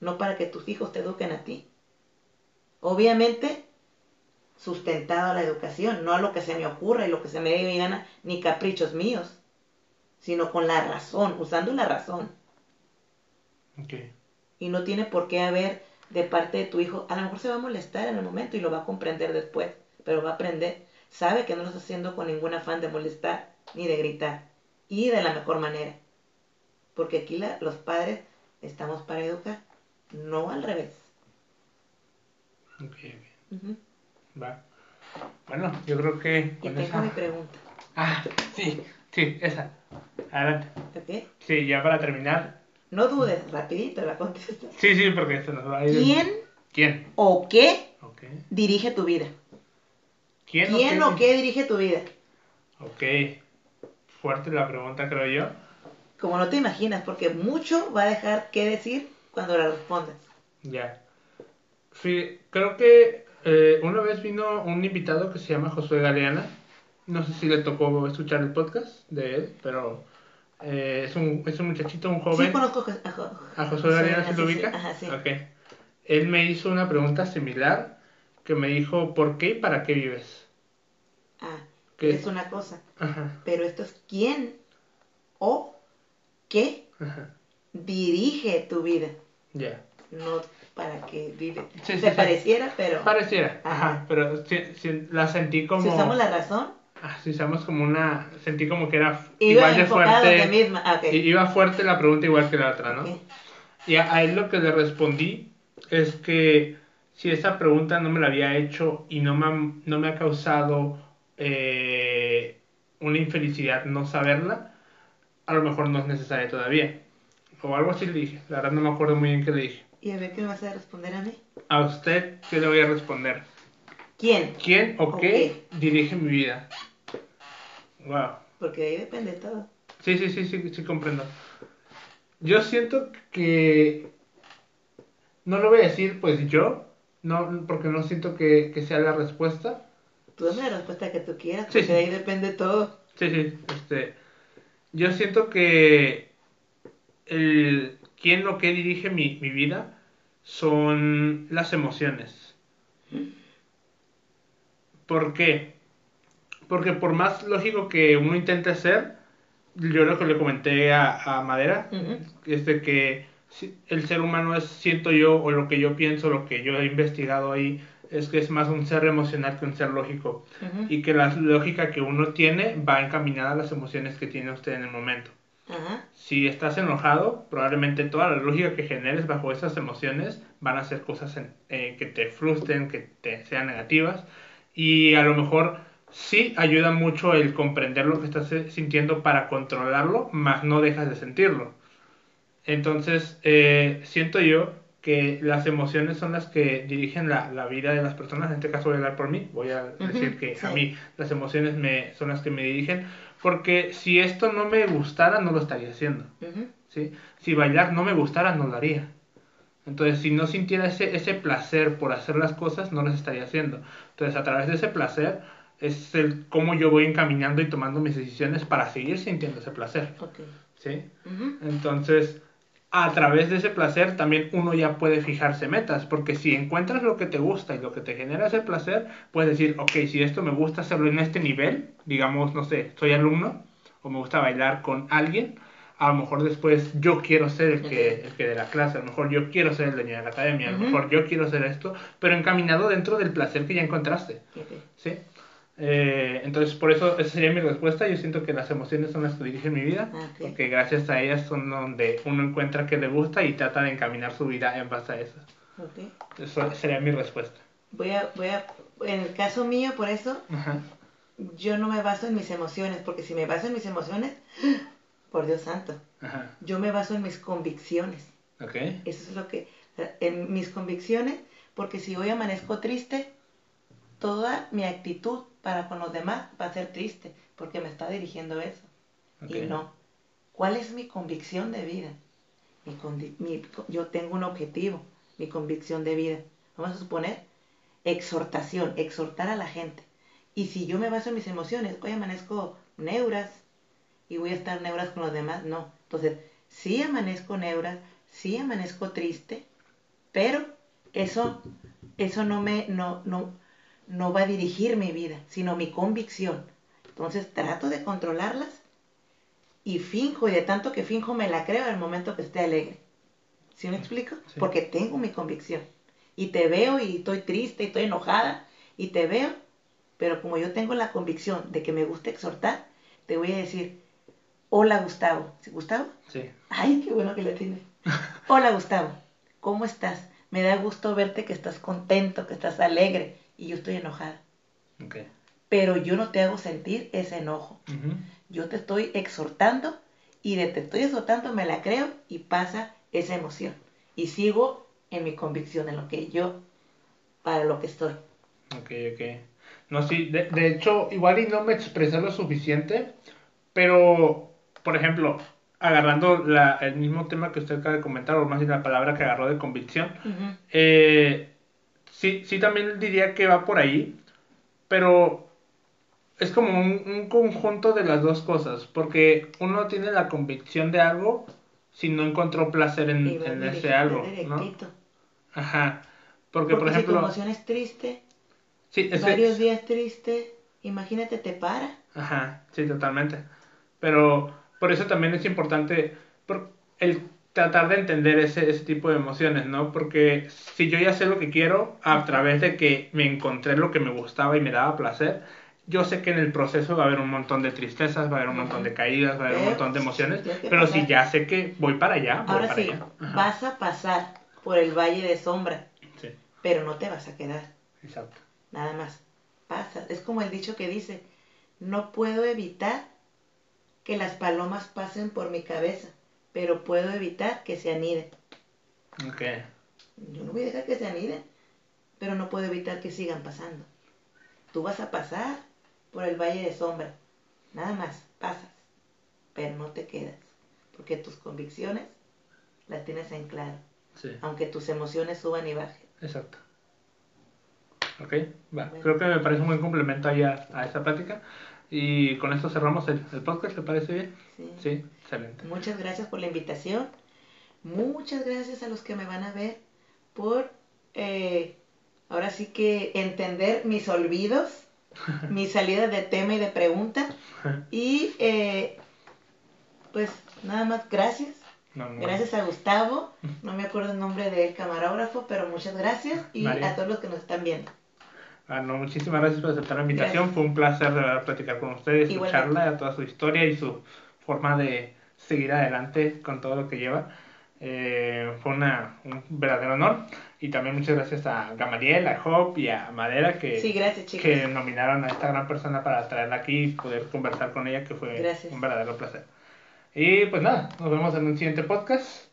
no para que tus hijos te eduquen a ti. Obviamente, sustentado a la educación, no a lo que se me ocurra y lo que se me dé mi gana, ni caprichos míos, sino con la razón, usando la razón. Okay. Y no tiene por qué haber de parte de tu hijo, a lo mejor se va a molestar en el momento y lo va a comprender después, pero va a aprender. Sabe que no lo está haciendo con ningún afán de molestar ni de gritar. Y de la mejor manera. Porque aquí los padres estamos para educar, no al revés. Ok, Va. Bueno, yo creo que. Y tengo mi pregunta. Ah, sí, sí, esa. Adelante. ¿Ok? Sí, ya para terminar. No dudes, rapidito la contestas. Sí, sí, porque esto nos va a ir. ¿Quién? ¿Quién? ¿O qué Okay. dirige tu vida? ¿Quién, ¿Quién o o qué dirige tu vida? Ok. Fuerte la pregunta, creo yo. Como no te imaginas, porque mucho va a dejar que decir cuando la respondas. Ya. Sí, creo que eh, una vez vino un invitado que se llama Josué Galeana. No sé si le tocó escuchar el podcast de él, pero eh, es, un, es un muchachito, un joven. Sí, conozco a, Jo- ¿A Josué Galeana se lo sí, ubica? Ajá, sí. Ok. Él me hizo una pregunta similar que me dijo, ¿por qué y para qué vives? Ah, ¿Qué? es una cosa. Ajá, Pero esto es quién o qué ajá. dirige tu vida. Ya. No para que vive. Sí, sí. pareciera, pero Pareciera, Ajá. ajá, pero sí- sí, la sentí como... si usamos la razón, Ah, sí, usamos como una... Sentí como que era iba igual de fuerte. misma. Ah, Iba fuerte la pregunta igual que la otra, ¿no? Ok. Y a, a él lo que le respondí es que si esa pregunta no me la había hecho y no me ha, no me ha causado eh, una infelicidad no saberla, a lo mejor no es necesaria todavía. O algo así le dije. La verdad no me acuerdo muy bien qué le dije. ¿Y a ver qué me vas a responder a mí? A usted, ¿qué le voy a responder? ¿Quién? ¿Quién o ¿O qué dirige mi vida? Wow. Porque de ahí depende todo. Sí, sí, sí, sí, sí, comprendo. Yo siento que... No lo voy a decir, pues yo, no, porque no siento que, que sea la respuesta. Tú dame la respuesta que tú quieras, porque sí. de ahí depende todo. Sí, sí, este... Yo siento que el quién o qué dirige mi, mi vida son las emociones. ¿Por qué? Porque por más lógico que uno intente ser, yo lo que le comenté a, a Madera, es de que el ser humano es, siento yo, o lo que yo pienso, lo que yo he investigado ahí, es que es más un ser emocional que un ser lógico. Y que la lógica que uno tiene va encaminada a las emociones que tiene usted en el momento. Si estás enojado, probablemente toda la lógica que generes bajo esas emociones van a ser cosas en- eh, que te frustren, que te sean negativas. Y a lo mejor sí ayuda mucho el comprender lo que estás eh, sintiendo para controlarlo, más no dejas de sentirlo. Entonces, eh, siento yo que las emociones son las que dirigen la, la vida de las personas. En este caso voy a hablar por mí. Voy a decir que a mí las emociones me, son las que me dirigen. Porque si esto no me gustara, no lo estaría haciendo. ¿sí? Si bailar no me gustara, no lo haría. Entonces, si no sintiera ese, ese placer por hacer las cosas, no las estaría haciendo. Entonces, a través de ese placer, es el cómo yo voy encaminando y tomando mis decisiones para seguir sintiendo ese placer. Ok. ¿sí? Entonces, a través de ese placer también uno ya puede fijarse metas, porque si encuentras lo que te gusta y lo que te genera ese placer, puedes decir, ok, si esto me gusta hacerlo en este nivel, digamos, no sé, soy alumno o me gusta bailar con alguien, a lo mejor después yo quiero ser el que, el que de la clase, a lo mejor yo quiero ser el dueño de la academia, a lo mejor yo quiero ser esto, pero encaminado dentro del placer que ya encontraste. ¿sí? Eh, entonces, por eso esa sería mi respuesta. Yo siento que las emociones son las que dirigen mi vida, Ah, porque gracias a ellas son donde uno encuentra que le gusta y trata de encaminar su vida en base a eso. Eso sería mi respuesta. Voy a, voy a, en el caso mío, por eso, Ajá. yo no me baso en mis emociones, porque si me baso en mis emociones, por Dios santo, Ajá. yo me baso en mis convicciones. Ok. Eso es lo que, en mis convicciones, porque si hoy amanezco triste, toda mi actitud para con los demás va a ser triste, porque me está dirigiendo eso. Y no. ¿Cuál es mi convicción de vida? Mi condi- mi- yo tengo un objetivo, mi convicción de vida. Vamos a suponer exhortación, exhortar a la gente. Y si yo me baso en mis emociones, hoy amanezco neuras y voy a estar neuras con los demás, no. Entonces, sí amanezco neuras, sí amanezco triste, pero eso, eso no me, no, no, no va a dirigir mi vida, sino mi convicción. Entonces trato de controlarlas y finjo, y de tanto que finjo me la creo en el momento que esté alegre. ¿Sí me explico? Sí. Porque tengo mi convicción. Y te veo y estoy triste y estoy enojada y te veo, pero como yo tengo la convicción de que me gusta exhortar, te voy a decir, hola Gustavo. ¿Sí, Gustavo? Sí. Ay, qué bueno que le tienes. Hola Gustavo, ¿cómo estás? Me da gusto verte que estás contento, que estás alegre y yo estoy enojada. Ok. Pero yo no te hago sentir ese enojo. Yo te estoy exhortando y de te estoy exhortando me la creo y pasa esa emoción. Y sigo en mi convicción, en lo que yo, para lo que estoy. Ok, ok. No, sí, de, de hecho, igual y no me expresé lo suficiente, pero, por ejemplo, agarrando la, el mismo tema que usted acaba de comentar, o más bien la palabra que agarró de convicción, Eh, sí, sí, también diría que va por ahí, pero es como un, un conjunto de las dos cosas, porque uno tiene la convicción de algo si no encontró placer en, ese algo. Ajá. Porque, Porque, por si tu ejemplo, emoción es triste, sí, es que- varios días triste, imagínate, te para. Ajá, sí, totalmente. Pero por eso también es importante por- el tratar de entender ese, ese tipo de emociones, ¿no? Porque si yo ya sé lo que quiero, a través de que me encontré lo que me gustaba y me daba placer, yo sé que en el proceso va a haber un montón de tristezas, va a haber un montón de caídas, va a haber un montón de emociones, pero si ya sé que voy para allá, voy Ahora para sí, allá. Vas a pasar por el valle de sombra, Sí, pero no te vas a quedar. exacto. Nada más. Pasa. Es como el dicho que dice, No puedo evitar que las palomas pasen por mi cabeza, pero puedo evitar que se aniden. Ok. Yo no voy a dejar que se aniden, pero no puedo evitar que sigan pasando. Tú vas a pasar por el valle de sombra, nada más, pasas, pero no te quedas, porque tus convicciones las tienes en claro, Sí, aunque tus emociones suban y bajen. exacto. Ok, va. Bueno. Creo que me parece un buen complemento ahí a, a esta plática. Y con esto cerramos el, el podcast, ¿te parece bien? ¿sí? Sí, excelente. Muchas gracias por la invitación. Muchas gracias a los que me van a ver por, eh, ahora sí que entender mis olvidos, mis salidas de tema y de pregunta. Y eh, pues nada más gracias. No, no. Gracias a Gustavo, no me acuerdo el nombre del camarógrafo, pero muchas gracias y María. a todos los que nos están viendo. Ah, no, muchísimas gracias por aceptar la invitación. Gracias. Fue un placer de verdad platicar con ustedes, escucharla, toda su historia y su forma de seguir adelante con todo lo que lleva. Eh, fue una, un verdadero honor. Y también muchas gracias a Gamaliel, a Job y a Madera que, Sí, gracias que nominaron a esta gran persona para traerla aquí y poder conversar con ella, que fue Gracias. un verdadero placer. Y pues nada, nos vemos en un siguiente podcast.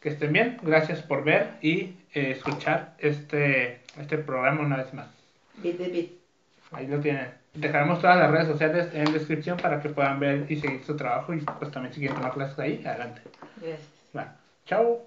Que estén bien. Gracias por ver y eh, escuchar este, este programa una vez más. Bit de bit. Ahí lo tienen. Dejaremos todas las redes sociales en descripción para que puedan ver y seguir su trabajo y pues también si quieren tomar clases ahí, adelante. Gracias. Bueno, chao.